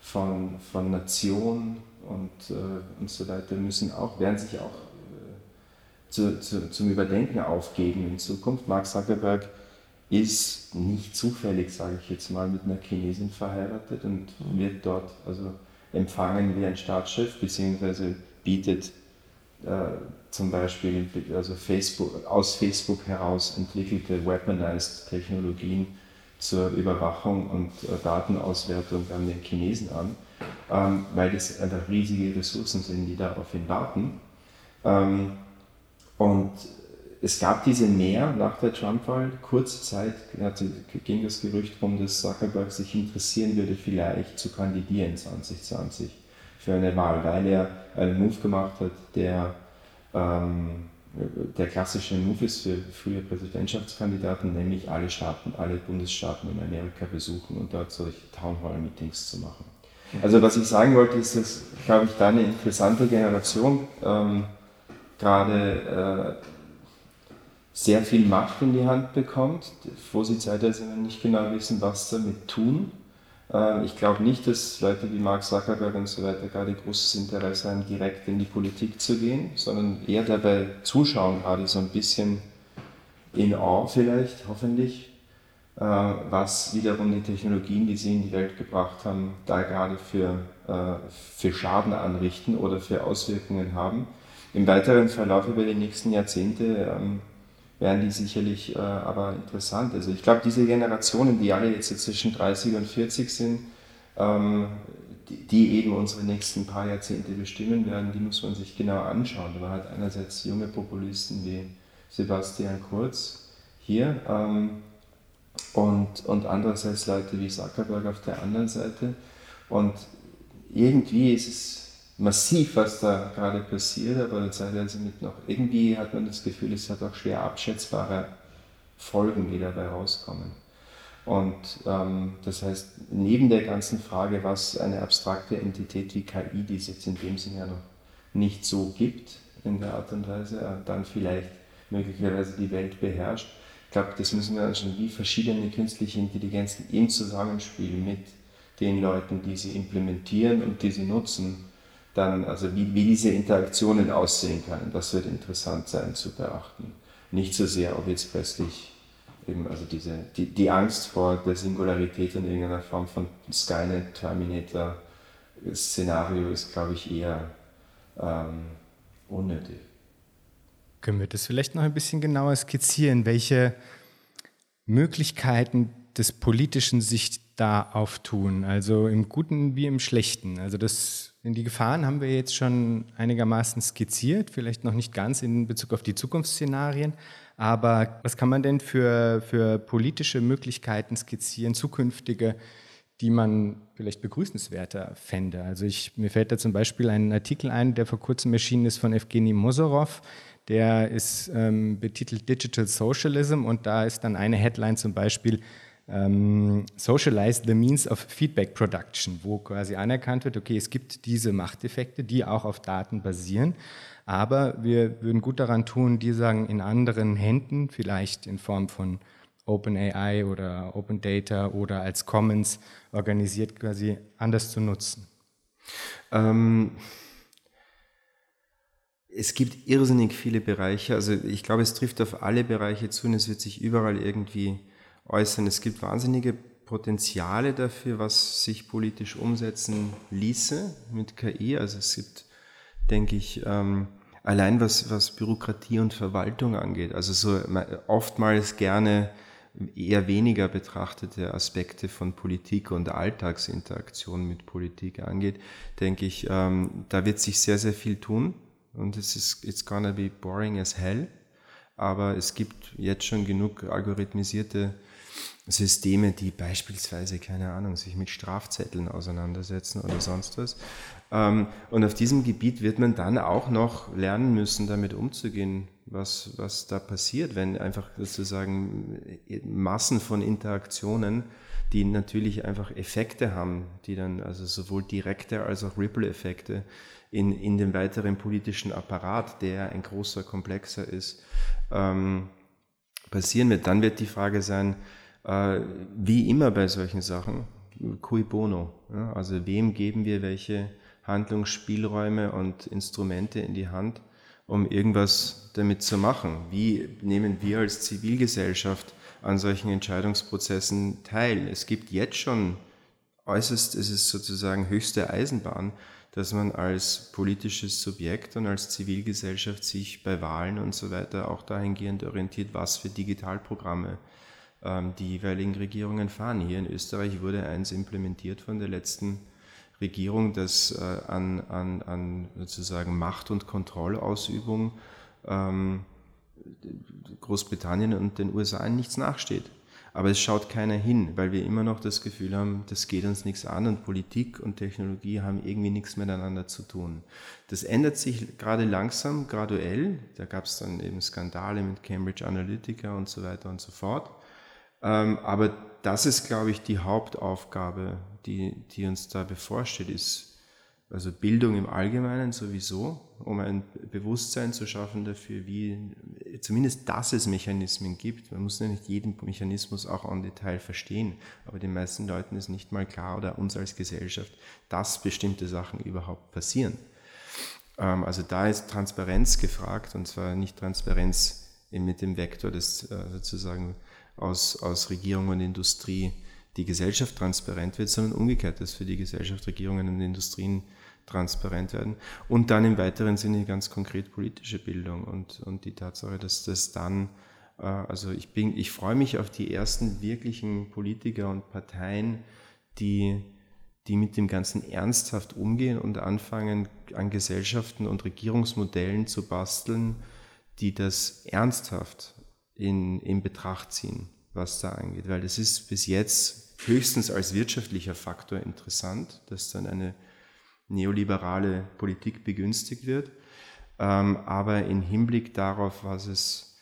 von, von Nation und, äh, und so weiter müssen auch, werden sich auch äh, zu, zu, zum Überdenken aufgeben in Zukunft. Mark Zuckerberg ist nicht zufällig, sage ich jetzt mal, mit einer Chinesin verheiratet und wird dort also empfangen wie ein Staatschef, beziehungsweise bietet äh, zum Beispiel also Facebook, aus Facebook heraus entwickelte weaponized Technologien zur Überwachung und äh, Datenauswertung an den Chinesen an, ähm, weil das einfach riesige Ressourcen sind, die da auf ihn warten. Ähm, und es gab diese mehr nach der Trump-Wahl. Kurze Zeit ging das Gerücht rum, dass Zuckerberg sich interessieren würde, vielleicht zu kandidieren 2020 für eine Wahl, weil er einen Move gemacht hat, der ähm, der klassische Move ist für frühe Präsidentschaftskandidaten, nämlich alle Staaten, alle Bundesstaaten in Amerika besuchen und dort solche Townhall-Meetings zu machen. Also was ich sagen wollte, ist, dass, glaube ich, da eine interessante Generation ähm, gerade äh, sehr viel Macht in die Hand bekommt, wo sie zeitweise nicht genau wissen, was damit tun. Ähm, ich glaube nicht, dass Leute wie Mark Zuckerberg und so weiter gerade großes Interesse haben, direkt in die Politik zu gehen, sondern eher dabei zuschauen, gerade so ein bisschen in Awe vielleicht, hoffentlich, äh, was wiederum die Technologien, die sie in die Welt gebracht haben, da gerade für, äh, für Schaden anrichten oder für Auswirkungen haben. Im weiteren Verlauf über die nächsten Jahrzehnte ähm, wären die sicherlich äh, aber interessant. Also ich glaube, diese Generationen, die alle jetzt zwischen 30 und 40 sind, ähm, die, die, eben unsere nächsten paar Jahrzehnte bestimmen werden, die muss man sich genau anschauen. Man hat einerseits junge Populisten wie Sebastian Kurz hier, ähm, und, und andererseits Leute wie Zuckerberg auf der anderen Seite. Und irgendwie ist es massiv, was da gerade passiert, aber teilweise mit noch, irgendwie hat man das Gefühl, es hat auch schwer abschätzbare Folgen, die dabei rauskommen. Und ähm, das heißt, neben der ganzen Frage, was eine abstrakte Entität wie KI, die es jetzt in dem Sinne ja noch nicht so gibt, in der Art und Weise, äh, dann vielleicht möglicherweise die Welt beherrscht, ich glaube, das müssen wir anschauen, wie verschiedene künstliche Intelligenzen im Zusammenspiel mit den Leuten, die sie implementieren und die sie nutzen, dann, also wie, wie diese Interaktionen aussehen können, das wird interessant sein zu beachten. Nicht so sehr, ob jetzt plötzlich eben, also diese, die, die Angst vor der Singularität in irgendeiner Form von Skynet, Terminator Szenario ist, glaube ich, eher ähm, unnötig. Können wir das vielleicht noch ein bisschen genauer skizzieren, welche Möglichkeiten des Politischen sich da auftun, also im Guten wie im Schlechten? Also das, die Gefahren haben wir jetzt schon einigermaßen skizziert, vielleicht noch nicht ganz in Bezug auf die Zukunftsszenarien, aber was kann man denn für, für politische Möglichkeiten skizzieren, zukünftige, die man vielleicht begrüßenswerter fände? Also ich, mir fällt da zum Beispiel ein Artikel ein, der vor kurzem erschienen ist von Evgeny Mosorov, der ist ähm, betitelt Digital Socialism und da ist dann eine Headline zum Beispiel ähm, Socialize the Means of Feedback Production, wo quasi anerkannt wird, okay, es gibt diese Machteffekte, die auch auf Daten basieren, aber wir würden gut daran tun, die sagen in anderen Händen, vielleicht in Form von OpenAI oder Open Data oder als Commons organisiert quasi anders zu nutzen. Ähm es gibt irrsinnig viele Bereiche. Also ich glaube, es trifft auf alle Bereiche zu und es wird sich überall irgendwie äußern. Es gibt wahnsinnige Potenziale dafür, was sich politisch umsetzen ließe mit KI. Also es gibt, denke ich, ähm, allein was, was Bürokratie und Verwaltung angeht, also so oftmals gerne eher weniger betrachtete Aspekte von Politik und Alltagsinteraktion mit Politik angeht, denke ich, ähm, da wird sich sehr, sehr viel tun und es ist it's gonna be boring as hell, aber es gibt jetzt schon genug algorithmisierte Systeme, die beispielsweise, keine Ahnung, sich mit Strafzetteln auseinandersetzen oder sonst was. Ähm, und auf diesem Gebiet wird man dann auch noch lernen müssen, damit umzugehen, was, was da passiert, wenn einfach sozusagen Massen von Interaktionen, die natürlich einfach Effekte haben, die dann also sowohl direkte als auch Ripple-Effekte in, in dem weiteren politischen Apparat, der ein großer, komplexer ist, ähm, passieren wird. Dann wird die Frage sein, äh, wie immer bei solchen Sachen, cui bono. Ja? Also wem geben wir welche Handlungsspielräume und Instrumente in die Hand, um irgendwas damit zu machen? Wie nehmen wir als Zivilgesellschaft an solchen Entscheidungsprozessen teil? Es gibt jetzt schon äußerst, es ist sozusagen höchste Eisenbahn, dass man als politisches Subjekt und als Zivilgesellschaft sich bei Wahlen und so weiter auch dahingehend orientiert, was für Digitalprogramme die jeweiligen Regierungen fahren. Hier in Österreich wurde eins implementiert von der letzten Regierung, das äh, an, an, an sozusagen Macht- und Kontrollausübung ähm, Großbritannien und den USA nichts nachsteht. Aber es schaut keiner hin, weil wir immer noch das Gefühl haben, das geht uns nichts an und Politik und Technologie haben irgendwie nichts miteinander zu tun. Das ändert sich gerade langsam, graduell. Da gab es dann eben Skandale mit Cambridge Analytica und so weiter und so fort. Ähm, aber das ist, glaube ich, die Hauptaufgabe, die, die uns da bevorsteht, ist also Bildung im Allgemeinen sowieso, um ein Bewusstsein zu schaffen dafür, wie zumindest, dass es Mechanismen gibt. Man muss ja nicht jeden Mechanismus auch en Detail verstehen, aber den meisten Leuten ist nicht mal klar oder uns als Gesellschaft, dass bestimmte Sachen überhaupt passieren. Ähm, also da ist Transparenz gefragt und zwar nicht Transparenz mit dem Vektor des äh, sozusagen aus, aus Regierung und Industrie die Gesellschaft transparent wird, sondern umgekehrt, dass für die Gesellschaft, Regierungen und Industrien transparent werden. Und dann im weiteren Sinne ganz konkret politische Bildung und, und die Tatsache, dass das dann, äh, also ich bin, ich freue mich auf die ersten wirklichen Politiker und Parteien, die, die mit dem Ganzen ernsthaft umgehen und anfangen, an Gesellschaften und Regierungsmodellen zu basteln, die das ernsthaft in, in Betracht ziehen. was da angeht, weil das ist bis jetzt höchstens als wirtschaftlicher Faktor interessant, dass dann eine neoliberale Politik begünstigt wird. Ähm, aber im Hinblick darauf, was es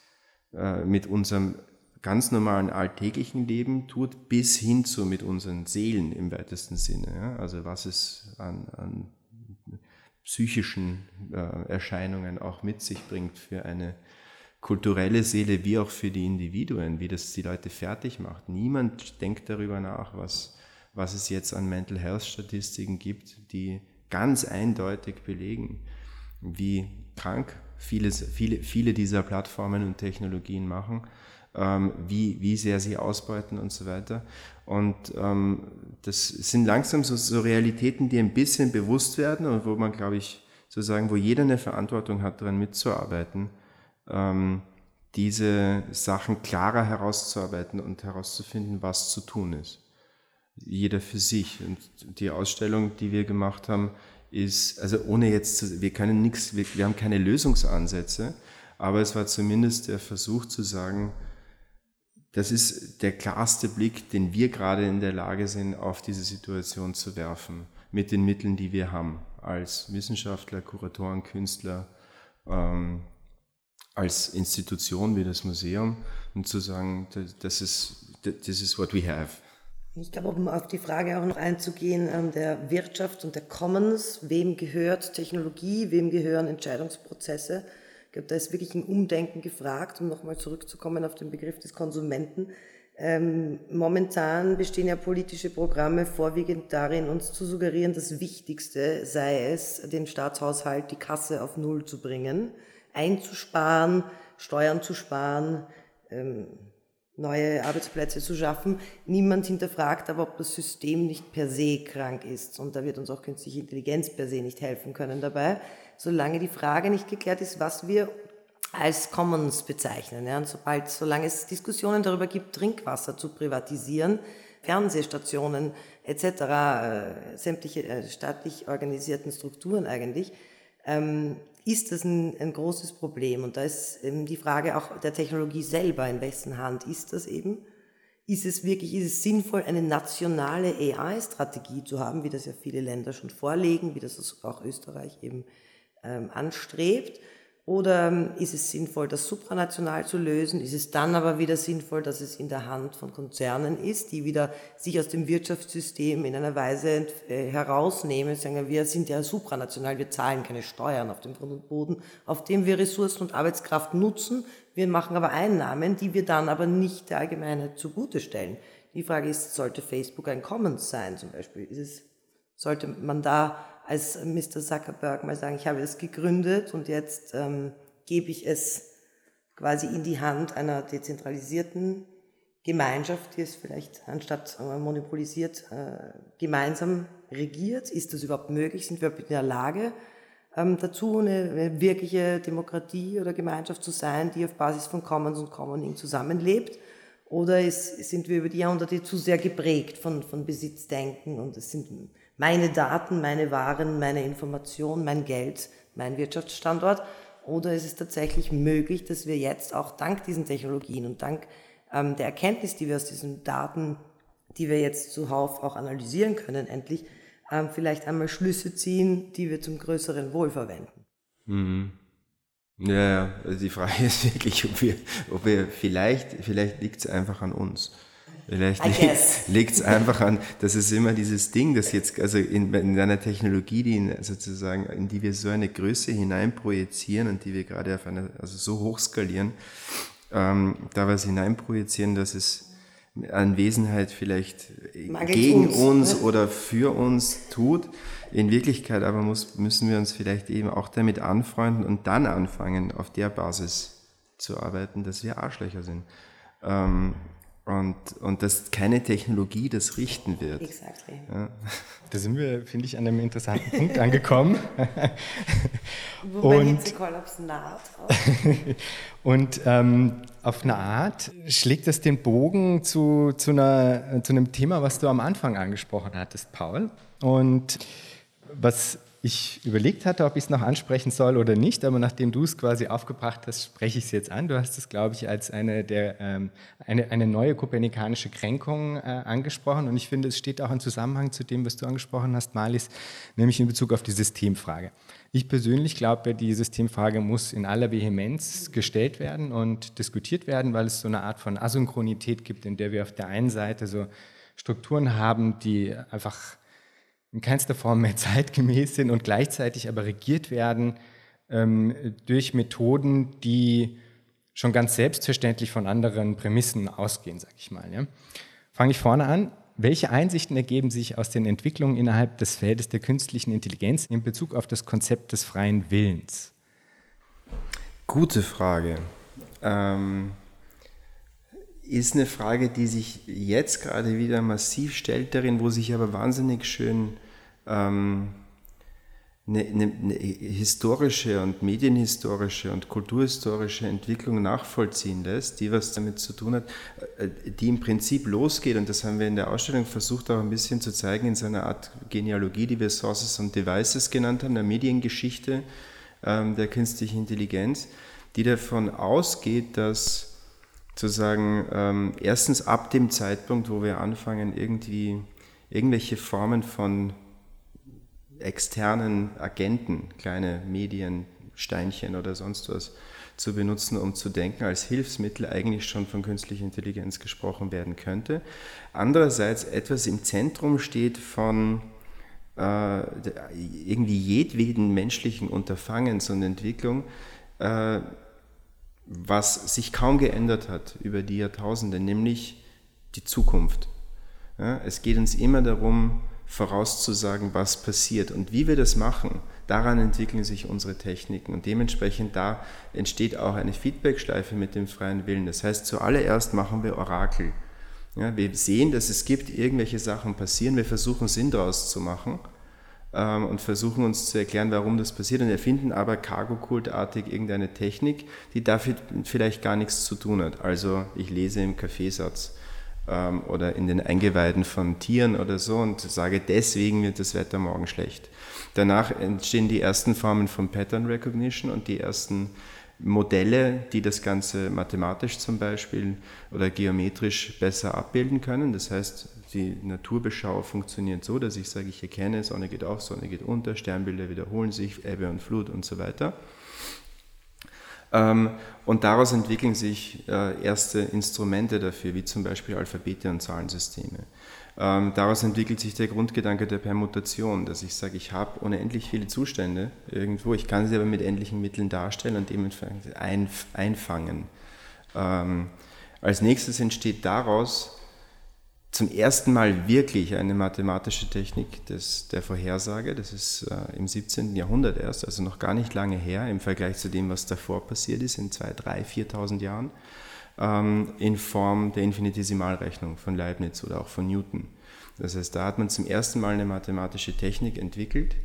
äh, mit unserem ganz normalen alltäglichen Leben tut, bis hin zu mit unseren Seelen im weitesten Sinne. Also was es an, an psychischen äh, Erscheinungen auch mit sich bringt für eine kulturelle Seele wie auch für die Individuen, wie das die Leute fertig macht. Niemand denkt darüber nach, was, was es jetzt an Mental Health Statistiken gibt, die ganz eindeutig belegen, wie krank vieles, viele, viele dieser Plattformen und Technologien machen, ähm, wie, wie sehr sie ausbeuten und so weiter. Und ähm, das sind langsam so, so Realitäten, die ein bisschen bewusst werden und wo man, glaube ich, sozusagen, wo jeder eine Verantwortung hat, daran mitzuarbeiten, ähm, diese Sachen klarer herauszuarbeiten und herauszufinden, was zu tun ist. Jeder für sich. Und die Ausstellung, die wir gemacht haben, ist, also ohne jetzt zu, wir können nichts, wir, wir haben keine Lösungsansätze, aber es war zumindest der Versuch zu sagen, das ist der klarste Blick, den wir gerade in der Lage sind, auf diese Situation zu werfen, mit den Mitteln, die wir haben, als Wissenschaftler, Kuratoren, Künstler, ähm, als Institution wie das Museum, und zu sagen, das ist, this is what we have. Ich glaube, um auf die Frage auch noch einzugehen, ähm, der Wirtschaft und der Commons, wem gehört Technologie, wem gehören Entscheidungsprozesse, ich glaube, da ist wirklich ein Umdenken gefragt, um nochmal zurückzukommen auf den Begriff des Konsumenten. Ähm, momentan bestehen ja politische Programme vorwiegend darin, uns zu suggerieren, das Wichtigste sei es, den Staatshaushalt, die Kasse auf Null zu bringen, einzusparen, Steuern zu sparen, ähm, neue Arbeitsplätze zu schaffen. Niemand hinterfragt aber, ob das System nicht per se krank ist. Und da wird uns auch künstliche Intelligenz per se nicht helfen können dabei solange die Frage nicht geklärt ist, was wir als Commons bezeichnen. Ja, und sobald, solange es Diskussionen darüber gibt, Trinkwasser zu privatisieren, Fernsehstationen etc., äh, sämtliche äh, staatlich organisierten Strukturen eigentlich, ähm, ist das ein, ein, großes Problem. Und da ist eben die Frage auch der Technologie selber, in wessen Hand ist das eben? Ist es wirklich, ist es sinnvoll, eine nationale AI-Strategie zu haben, wie das ja viele Länder schon vorlegen, wie das auch Österreich eben ähm, anstrebt? Oder ähm, ist es sinnvoll, das supranational zu lösen? Ist es dann aber wieder sinnvoll, dass es in der Hand von Konzernen ist, die wieder sich aus dem Wirtschaftssystem in einer Weise äh, herausnehmen, sagen, wir sind ja supranational, wir zahlen keine Steuern auf dem Grund und Boden, auf dem wir Ressourcen und Arbeitskraft nutzen. Wir machen aber Einnahmen, die wir dann aber nicht der Allgemeinheit zugute stellen. Die Frage ist, sollte Facebook ein Commons sein zum Beispiel? Es, sollte man da als Mr. Zuckerberg mal sagen, ich habe es gegründet und jetzt ähm, gebe ich es quasi in die Hand einer dezentralisierten Gemeinschaft, die es vielleicht anstatt monopolisiert äh, gemeinsam regiert. Ist das überhaupt möglich? Sind wir in der Lage ähm, dazu, eine, eine, wirkliche Demokratie oder Gemeinschaft zu sein, die auf Basis von Commons und Commoning zusammenlebt? Oder ist, sind wir über die Jahrhunderte zu sehr geprägt von, von Besitzdenken und es sind meine Daten, meine Waren, meine Information, mein Geld, mein Wirtschaftsstandort? Oder ist es tatsächlich möglich, dass wir jetzt auch dank diesen Technologien und dank ähm, der Erkenntnis, die wir aus diesen Daten, die wir jetzt zuhauf auch analysieren können, endlich ähm, vielleicht einmal Schlüsse ziehen, die wir zum größeren Wohl verwenden? Mhm. Ja, ja, also die Frage ist wirklich, ob wir, ob wir vielleicht, vielleicht liegt es einfach an uns. Vielleicht liegt es einfach an, das ist immer dieses Ding, das jetzt, also in, in einer Technologie, die in, sozusagen, in die wir so eine Größe hineinprojizieren und die wir gerade auf einer, also so hoch skalieren, ähm, da was hineinprojizieren, dass es an Wesenheit vielleicht Mangels gegen uns, uns ne? oder für uns tut. In Wirklichkeit aber muss, müssen wir uns vielleicht eben auch damit anfreunden und dann anfangen, auf der Basis zu arbeiten, dass wir Arschlöcher sind. Ähm, und, und dass keine Technologie das richten wird. Exactly. Ja. Da sind wir, finde ich, an einem interessanten Punkt angekommen. Wobei und, Kollaps naht. und ähm, auf eine Art schlägt das den Bogen zu, zu, einer, zu einem Thema, was du am Anfang angesprochen hattest, Paul. Und was ich überlegt hatte, ob ich es noch ansprechen soll oder nicht, aber nachdem du es quasi aufgebracht hast, spreche ich es jetzt an. Du hast es, glaube ich, als eine, der, ähm, eine, eine neue kopernikanische Kränkung äh, angesprochen und ich finde, es steht auch im Zusammenhang zu dem, was du angesprochen hast, Malis, nämlich in Bezug auf die Systemfrage. Ich persönlich glaube, die Systemfrage muss in aller Vehemenz gestellt werden und diskutiert werden, weil es so eine Art von Asynchronität gibt, in der wir auf der einen Seite so Strukturen haben, die einfach in keinster Form mehr zeitgemäß sind und gleichzeitig aber regiert werden ähm, durch Methoden, die schon ganz selbstverständlich von anderen Prämissen ausgehen, sage ich mal. Ja. Fange ich vorne an. Welche Einsichten ergeben sich aus den Entwicklungen innerhalb des Feldes der künstlichen Intelligenz in Bezug auf das Konzept des freien Willens? Gute Frage. Ähm, ist eine Frage, die sich jetzt gerade wieder massiv stellt darin, wo sich aber wahnsinnig schön ähm, eine, eine, eine, historische und medienhistorische und kulturhistorische Entwicklung nachvollziehen lässt, die was damit zu tun hat, äh, die im Prinzip losgeht, und das haben wir in der Ausstellung versucht auch ein bisschen zu zeigen, in so einer Art Genealogie, die wir Sources und Devices genannt haben, der Mediengeschichte ähm, der künstlichen Intelligenz, die davon ausgeht, dass zu sagen, ähm, erstens ab dem Zeitpunkt, wo wir anfangen, irgendwie irgendwelche Formen von externen Agenten, kleine Medien, Steinchen oder sonst was zu benutzen, um zu denken, als Hilfsmittel eigentlich schon von künstlicher Intelligenz gesprochen werden könnte. Andererseits etwas im Zentrum steht von äh, irgendwie jedweden menschlichen Unterfangens und Entwicklung, äh, was sich kaum geändert hat über die Jahrtausende, nämlich die Zukunft. Ja, es geht uns immer darum, vorauszusagen, was passiert und wie wir das machen. Daran entwickeln sich unsere Techniken und dementsprechend da entsteht auch eine Feedbackschleife mit dem freien Willen. Das heißt, zuallererst machen wir Orakel. Ja, wir sehen, dass es gibt, irgendwelche Sachen passieren, wir versuchen Sinn daraus zu machen ähm, und versuchen uns zu erklären, warum das passiert und erfinden aber Cargo-Kultartig irgendeine Technik, die dafür vielleicht gar nichts zu tun hat. Also ich lese im Kaffeesatz ähm, oder in den Eingeweiden von Tieren oder so und sage, deswegen wird das Wetter morgen schlecht. Danach entstehen die ersten Formen von Pattern Recognition und die ersten Modelle, die das Ganze mathematisch zum Beispiel oder geometrisch besser abbilden können. Das heißt, die Naturbeschau funktioniert so, dass ich sage, ich erkenne, Sonne geht auf, Sonne geht unter, Sternbilder wiederholen sich, Ebbe und Flut und so weiter. Ähm, und daraus entwickeln sich äh, erste Instrumente dafür, wie zum Beispiel Alphabete und Zahlensysteme. Ähm, daraus entwickelt sich der Grundgedanke der Permutation, dass ich sage, ich habe unendlich viele Zustände irgendwo, ich kann sie aber mit endlichen Mitteln darstellen und dementsprechend einfangen. Ähm, als nächstes entsteht daraus zum ersten Mal wirklich eine mathematische Technik des, der Vorhersage. Das ist äh, im 17. Jahrhundert erst, also noch gar nicht lange her im Vergleich zu dem, was davor passiert ist, in 2.000, 3.000, 4.000 Jahren, ähm, in Form der Infinitesimalrechnung von Leibniz oder auch von Newton. Das heißt, da hat man zum ersten Mal eine mathematische Technik entwickelt,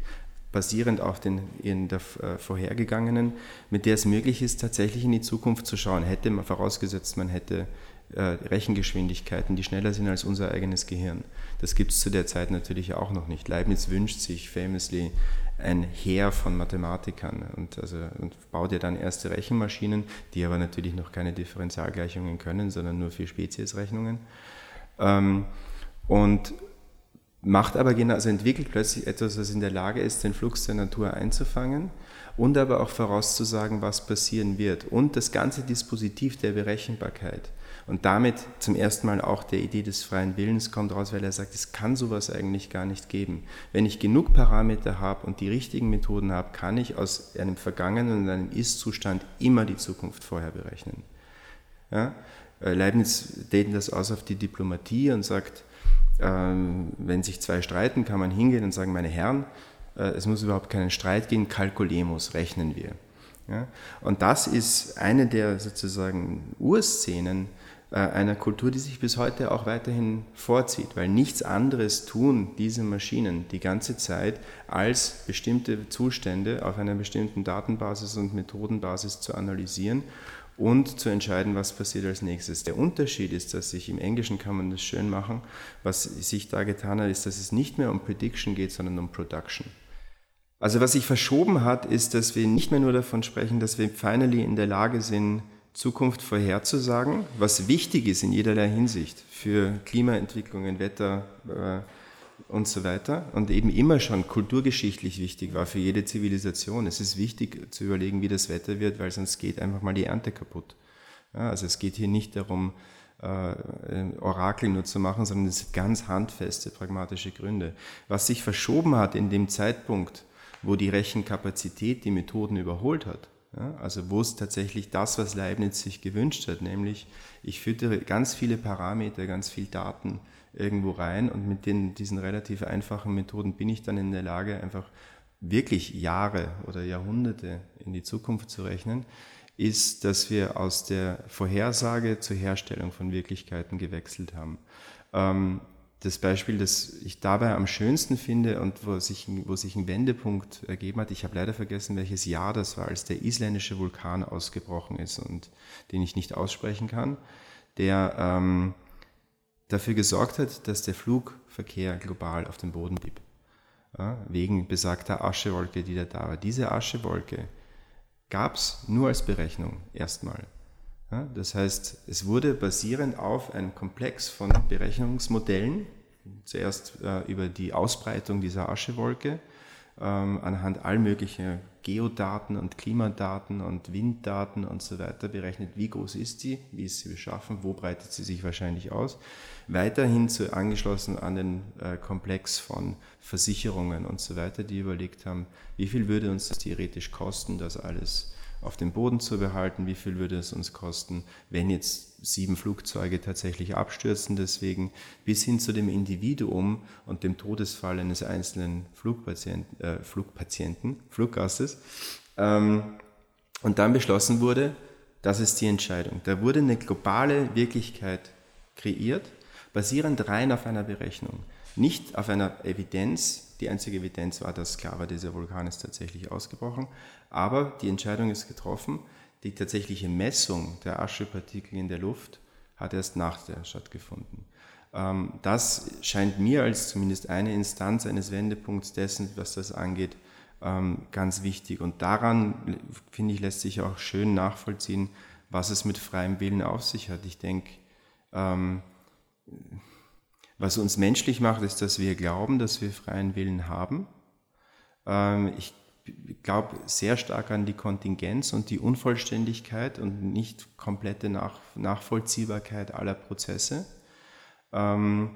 basierend auf den in der äh, vorhergegangenen, mit der es möglich ist, tatsächlich in die Zukunft zu schauen. Hätte man vorausgesetzt, man hätte Rechengeschwindigkeiten, die schneller sind als unser eigenes Gehirn. Das gibt es zu der Zeit natürlich auch noch nicht. Leibniz wünscht sich famously ein Heer von Mathematikern und, also, und baut ja dann erste Rechenmaschinen, die aber natürlich noch keine Differentialgleichungen können, sondern nur für Speziesrechnungen. Ähm, und macht aber genau, also entwickelt plötzlich etwas, was in der Lage ist, den Flux der Natur einzufangen und aber auch vorauszusagen, was passieren wird. Und das ganze Dispositiv der Berechenbarkeit und damit zum ersten Mal auch der Idee des freien Willens kommt raus, weil er sagt, es kann sowas eigentlich gar nicht geben. Wenn ich genug Parameter habe und die richtigen Methoden habe, kann ich aus einem vergangenen und einem Ist-Zustand immer die Zukunft vorher berechnen. Ja? Äh, Leibniz dehnt das aus auf die Diplomatie und sagt, ähm, wenn sich zwei streiten, kann man hingehen und sagen, meine Herren, äh, es muss überhaupt keinen Streit geben, calculemus, rechnen wir. Ja? Und das ist eine der sozusagen Urszenen einer Kultur, die sich bis heute auch weiterhin vorzieht, weil nichts anderes tun diese Maschinen die ganze Zeit, als bestimmte Zustände auf einer bestimmten Datenbasis und Methodenbasis zu analysieren und zu entscheiden, was passiert als nächstes. Der Unterschied ist, dass sich im Englischen kann man das schön machen, was sich da getan hat, ist, dass es nicht mehr um Prediction geht, sondern um Production. Also was sich verschoben hat, ist, dass wir nicht mehr nur davon sprechen, dass wir finally in der Lage sind, Zukunft vorherzusagen, was wichtig ist in jederlei Hinsicht für Klimaentwicklungen, Wetter äh, und so weiter und eben immer schon kulturgeschichtlich wichtig war für jede Zivilisation. Es ist wichtig zu überlegen, wie das Wetter wird, weil sonst geht einfach mal die Ernte kaputt. Ja, also es geht hier nicht darum, äh, Orakel nur zu machen, sondern es sind ganz handfeste, pragmatische Gründe. Was sich verschoben hat in dem Zeitpunkt, wo die Rechenkapazität die Methoden überholt hat, ja, also wo es tatsächlich das, was Leibniz sich gewünscht hat, nämlich ich füttere ganz viele Parameter, ganz viel Daten irgendwo rein und mit den, diesen relativ einfachen Methoden bin ich dann in der Lage, einfach wirklich Jahre oder Jahrhunderte in die Zukunft zu rechnen, ist, dass wir aus der Vorhersage zur Herstellung von Wirklichkeiten gewechselt haben. Ähm, das Beispiel, das ich dabei am schönsten finde und wo sich, wo sich ein Wendepunkt ergeben hat, ich habe leider vergessen, welches Jahr das war, als der isländische Vulkan ausgebrochen ist und den ich nicht aussprechen kann, der ähm, dafür gesorgt hat, dass der Flugverkehr global auf dem Boden blieb. Ja, wegen besagter Aschewolke, die da da war. Diese Aschewolke gab es nur als Berechnung erstmal. Ja, das heißt, es wurde basierend auf einem Komplex von Berechnungsmodellen, zuerst äh, über die Ausbreitung dieser Aschewolke, ähm, anhand all möglicher Geodaten und Klimadaten und Winddaten und so weiter berechnet, wie groß ist sie, wie ist sie beschaffen, wo breitet sie sich wahrscheinlich aus. Weiterhin zu, angeschlossen an den äh, Komplex von Versicherungen und so weiter, die überlegt haben, wie viel würde uns das theoretisch kosten, das alles auf dem Boden zu behalten, wie viel würde es uns kosten, wenn jetzt sieben Flugzeuge tatsächlich abstürzen, deswegen bis hin zu dem Individuum und dem Todesfall eines einzelnen Flugpatienten, äh, Flugpatienten Fluggastes. Ähm, und dann beschlossen wurde, das ist die Entscheidung. Da wurde eine globale Wirklichkeit kreiert, basierend rein auf einer Berechnung, nicht auf einer Evidenz, die einzige Evidenz war, dass klar war, dieser Vulkan ist tatsächlich ausgebrochen. Aber die Entscheidung ist getroffen. Die tatsächliche Messung der Aschepartikel in der Luft hat erst nach der stattgefunden. Ähm, das scheint mir als zumindest eine Instanz eines Wendepunkts dessen, was das angeht, ähm, ganz wichtig. Und daran, finde ich, lässt sich auch schön nachvollziehen, was es mit freiem Willen auf sich hat. Ich denke, ähm, was uns menschlich macht, ist, dass wir glauben, dass wir freien Willen haben. Ich glaube sehr stark an die Kontingenz und die Unvollständigkeit und nicht komplette Nach Nachvollziehbarkeit aller Prozesse. Ähm,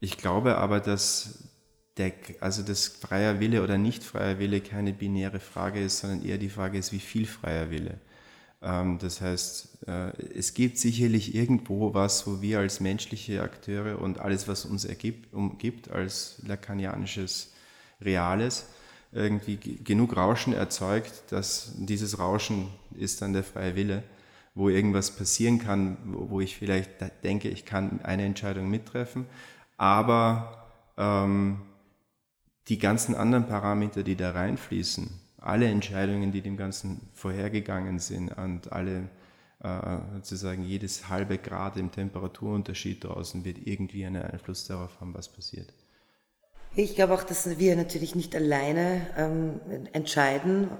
ich glaube aber, dass der, also das freier Wille oder nicht freier Wille keine binäre Frage ist, sondern eher die Frage ist, wie viel freier Wille. Ähm, das heißt, äh, es gibt sicherlich irgendwo was, wo wir als menschliche Akteure und alles, was uns ergibt, umgibt, als lakanianisches Reales, irgendwie genug Rauschen erzeugt, dass dieses Rauschen ist dann der freie Wille, wo irgendwas passieren kann, wo ich vielleicht denke, ich kann eine Entscheidung mittreffen, aber ähm, die ganzen anderen Parameter, die da reinfließen, alle Entscheidungen, die dem Ganzen vorhergegangen sind und alle äh, sozusagen jedes halbe Grad im Temperaturunterschied draußen wird irgendwie einen Einfluss darauf haben, was passiert. Ich glaube auch, dass wir natürlich nicht alleine ähm, entscheiden,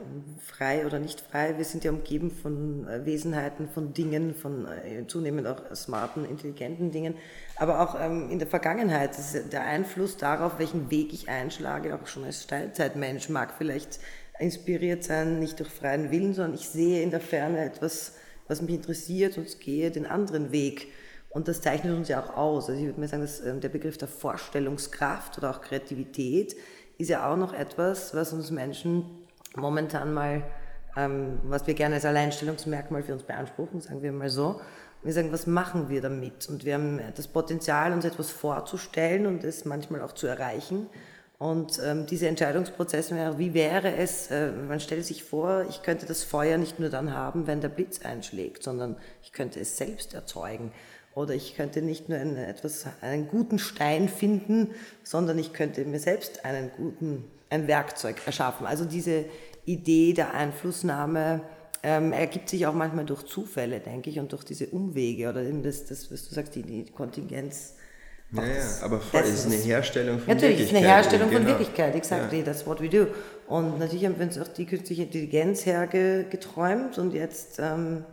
frei oder nicht frei. Wir sind ja umgeben von äh, Wesenheiten, von Dingen, von äh, zunehmend auch smarten, intelligenten Dingen. Aber auch ähm, in der Vergangenheit ist der Einfluss darauf, welchen Weg ich einschlage, auch schon als Steinzeitmensch, mag vielleicht inspiriert sein, nicht durch freien Willen, sondern ich sehe in der Ferne etwas, was mich interessiert und gehe den anderen Weg. Und das zeichnet uns ja auch aus. Also ich würde mal sagen, dass ähm, der Begriff der Vorstellungskraft oder auch Kreativität ist ja auch noch etwas, was uns Menschen momentan mal, ähm, was wir gerne als Alleinstellungsmerkmal für uns beanspruchen, sagen wir mal so. Wir sagen, was machen wir damit? Und wir haben das Potenzial, uns etwas vorzustellen und es manchmal auch zu erreichen. Und ähm, diese Entscheidungsprozesse, wie wäre es, äh, man stellt sich vor, ich könnte das Feuer nicht nur dann haben, wenn der Blitz einschlägt, sondern ich könnte es selbst erzeugen. Oder ich könnte nicht nur einen, etwas, einen guten Stein finden, sondern ich könnte mir selbst einen guten, ein Werkzeug erschaffen. Also diese Idee der Einflussnahme ähm, ergibt sich auch manchmal durch Zufälle, denke ich, und durch diese Umwege oder eben das, das was du sagst, die, die Kontingenz Ja, ja, aber voll, ist eine Herstellung von natürlich, Wirklichkeit. Natürlich, ist eine Herstellung genau. von Wirklichkeit, exactly, ja. that's what we do. Und natürlich haben wir uns auch die künstliche Intelligenz hergeträumt und jetzt ähm,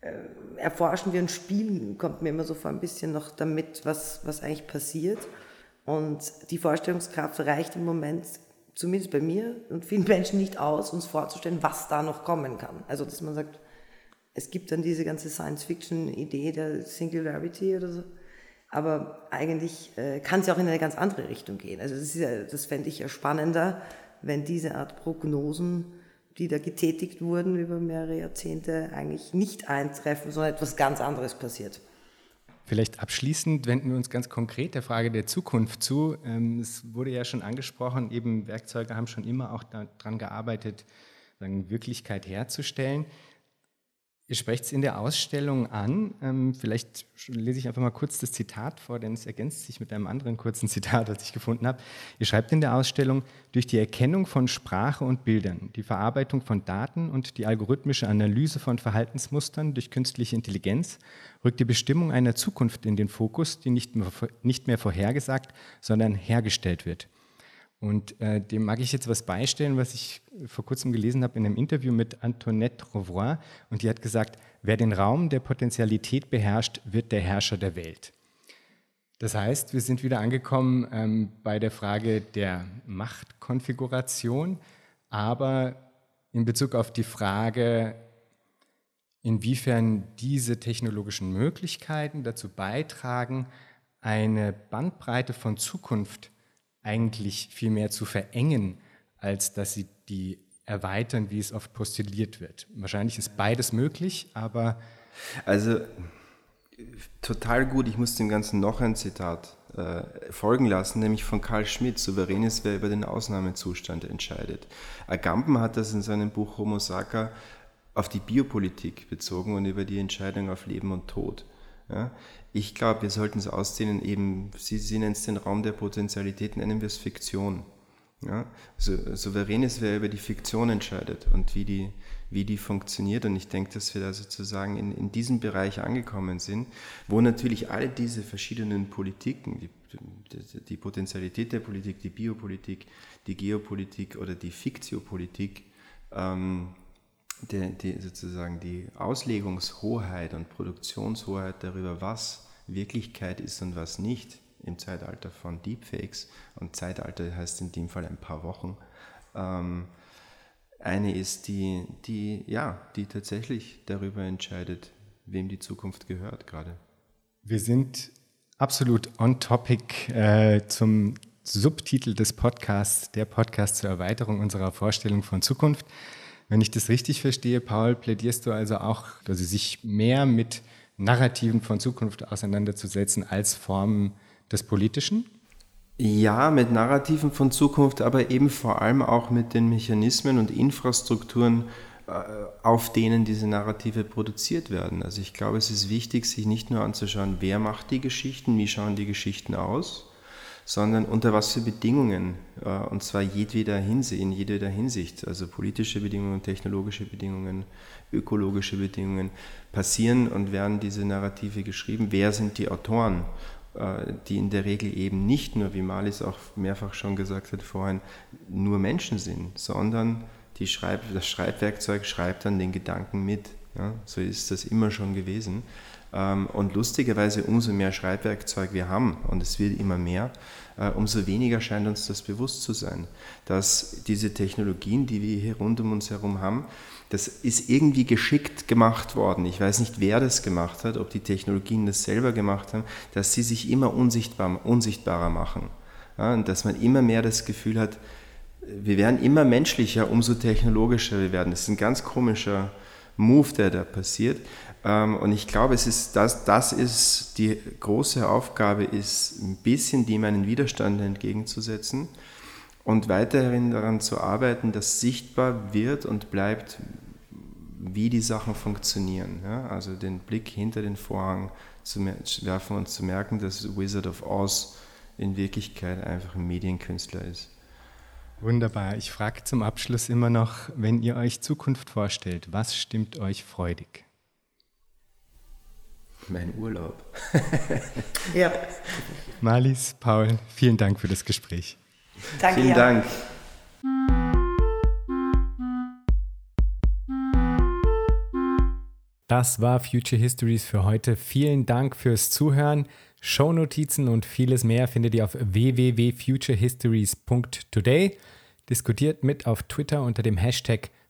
äh, erforschen wir und spielen, kommt mir immer so vor ein bisschen noch damit, was, was eigentlich passiert. Und die Vorstellungskraft reicht im Moment, zumindest bei mir und vielen Menschen nicht aus, uns vorzustellen, was da noch kommen kann. Also, dass man sagt, es gibt dann diese ganze Science-Fiction-Idee der Singularity oder so. Aber eigentlich äh, kann es ja auch in eine ganz andere Richtung gehen. Also das, ja, das fände ich ja spannender, wenn diese Art Prognosen, die da getätigt wurden über mehrere Jahrzehnte, eigentlich nicht eintreffen, sondern etwas ganz anderes passiert. Vielleicht abschließend wenden wir uns ganz konkret der Frage der Zukunft zu. Ähm, es wurde ja schon angesprochen, eben Werkzeuge haben schon immer auch daran gearbeitet, Wirklichkeit herzustellen. Ihr sprecht es in der Ausstellung an. Ähm, vielleicht lese ich einfach mal kurz das Zitat vor, denn es ergänzt sich mit einem anderen kurzen Zitat, das ich gefunden habe. Ihr schreibt in der Ausstellung, durch die Erkennung von Sprache und Bildern, die Verarbeitung von Daten und die algorithmische Analyse von Verhaltensmustern durch künstliche Intelligenz rückt die Bestimmung einer Zukunft in den Fokus, die nicht mehr, nicht mehr vorhergesagt, sondern hergestellt wird. Und äh, dem mag ich jetzt was beistellen, was ich vor kurzem gelesen habe in einem Interview mit Antoinette Revoy. Und die hat gesagt, wer den Raum der Potentialität beherrscht, wird der Herrscher der Welt. Das heißt, wir sind wieder angekommen ähm, bei der Frage der Machtkonfiguration, aber in Bezug auf die Frage, inwiefern diese technologischen Möglichkeiten dazu beitragen, eine Bandbreite von Zukunft zu eigentlich viel mehr zu verengen, als dass sie die erweitern, wie es oft postuliert wird. Wahrscheinlich ist beides möglich, aber... Also total gut, ich muss dem Ganzen noch ein Zitat äh, folgen lassen, nämlich von Karl Schmidt, souverän ist, wer über den Ausnahmezustand entscheidet. Agamben hat das in seinem Buch Homo Sacer auf die Biopolitik bezogen und über die Entscheidung auf Leben und Tod. Ja? Ich glaube, wir sollten es ausdehnen, eben, Sie, Sie nennen es den Raum der Potentialität, nennen wir es Fiktion. Ja? So, souverän ist, wer über die Fiktion entscheidet und wie die, wie die funktioniert. Und ich denke, dass wir da sozusagen in, in diesem Bereich angekommen sind, wo natürlich alle diese verschiedenen Politiken, die, die, Potentialität der Politik, die Biopolitik, die Geopolitik oder die Fiktiopolitik, ähm, die, die, sozusagen die Auslegungshoheit und Produktionshoheit darüber, was Wirklichkeit ist und was nicht im Zeitalter von Deepfakes, und Zeitalter heißt in dem Fall ein paar Wochen, ähm, eine ist, die, die, ja, die tatsächlich darüber entscheidet, wem die Zukunft gehört gerade. Wir sind absolut on topic äh, zum Subtitel des Podcasts, der Podcast zur Erweiterung unserer Vorstellung von Zukunft. Wenn ich das richtig verstehe, Paul, plädierst du also auch, also sich mehr mit Narrativen von Zukunft auseinanderzusetzen als Formen des Politischen? Ja, mit Narrativen von Zukunft, aber eben vor allem auch mit den Mechanismen und Infrastrukturen, äh, auf denen diese Narrative produziert werden. Also ich glaube, es ist wichtig, sich nicht nur anzuschauen, wer macht die Geschichten, wie schauen die Geschichten aus, sondern unter was für Bedingungen, äh, und zwar jedweder Hinsicht, in jeder Hinsicht, also politische Bedingungen, technologische Bedingungen, ökologische Bedingungen, passieren und werden diese Narrative geschrieben. Wer sind die Autoren, äh, die in der Regel eben nicht nur, wie Malis auch mehrfach schon gesagt hat vorhin, nur Menschen sind, sondern die Schreib das Schreibwerkzeug schreibt dann den Gedanken mit. Ja, so ist das immer schon gewesen. Ähm, und lustigerweise, umso mehr Schreibwerkzeug wir haben, und es wird immer mehr, äh, umso weniger scheint uns das bewusst zu sein, dass diese Technologien, die wir hier rund um uns herum haben, das ist irgendwie geschickt gemacht worden. Ich weiß nicht, wer das gemacht hat, ob die Technologien das selber gemacht haben, dass sie sich immer unsichtbar, unsichtbarer machen. Ja, und dass man immer mehr das Gefühl hat, wir werden immer menschlicher, umso technologischer wir werden. Das ist ein ganz komischer Move, der da passiert. Ähm, und ich glaube, es ist das, das ist die große Aufgabe, ist ein bisschen dem einen Widerstand entgegenzusetzen und weiterhin daran zu arbeiten, dass sichtbar wird und bleibt, wie die Sachen funktionieren. Ja? Also den Blick hinter den Vorhang zu werfen und zu merken, dass Wizard of Oz in Wirklichkeit einfach ein Medienkünstler ist. Wunderbar. Ich frage zum Abschluss immer noch, wenn ihr euch Zukunft vorstellt, was stimmt euch freudig? Mein Urlaub. ja. Marlies, Paul, vielen Dank für das Gespräch. Danke. Vielen Dank. Das war Future Histories für heute. Vielen Dank fürs Zuhören. Shownotizen und vieles mehr findet ihr auf www.futurehistories.today. Diskutiert mit auf Twitter unter dem Hashtag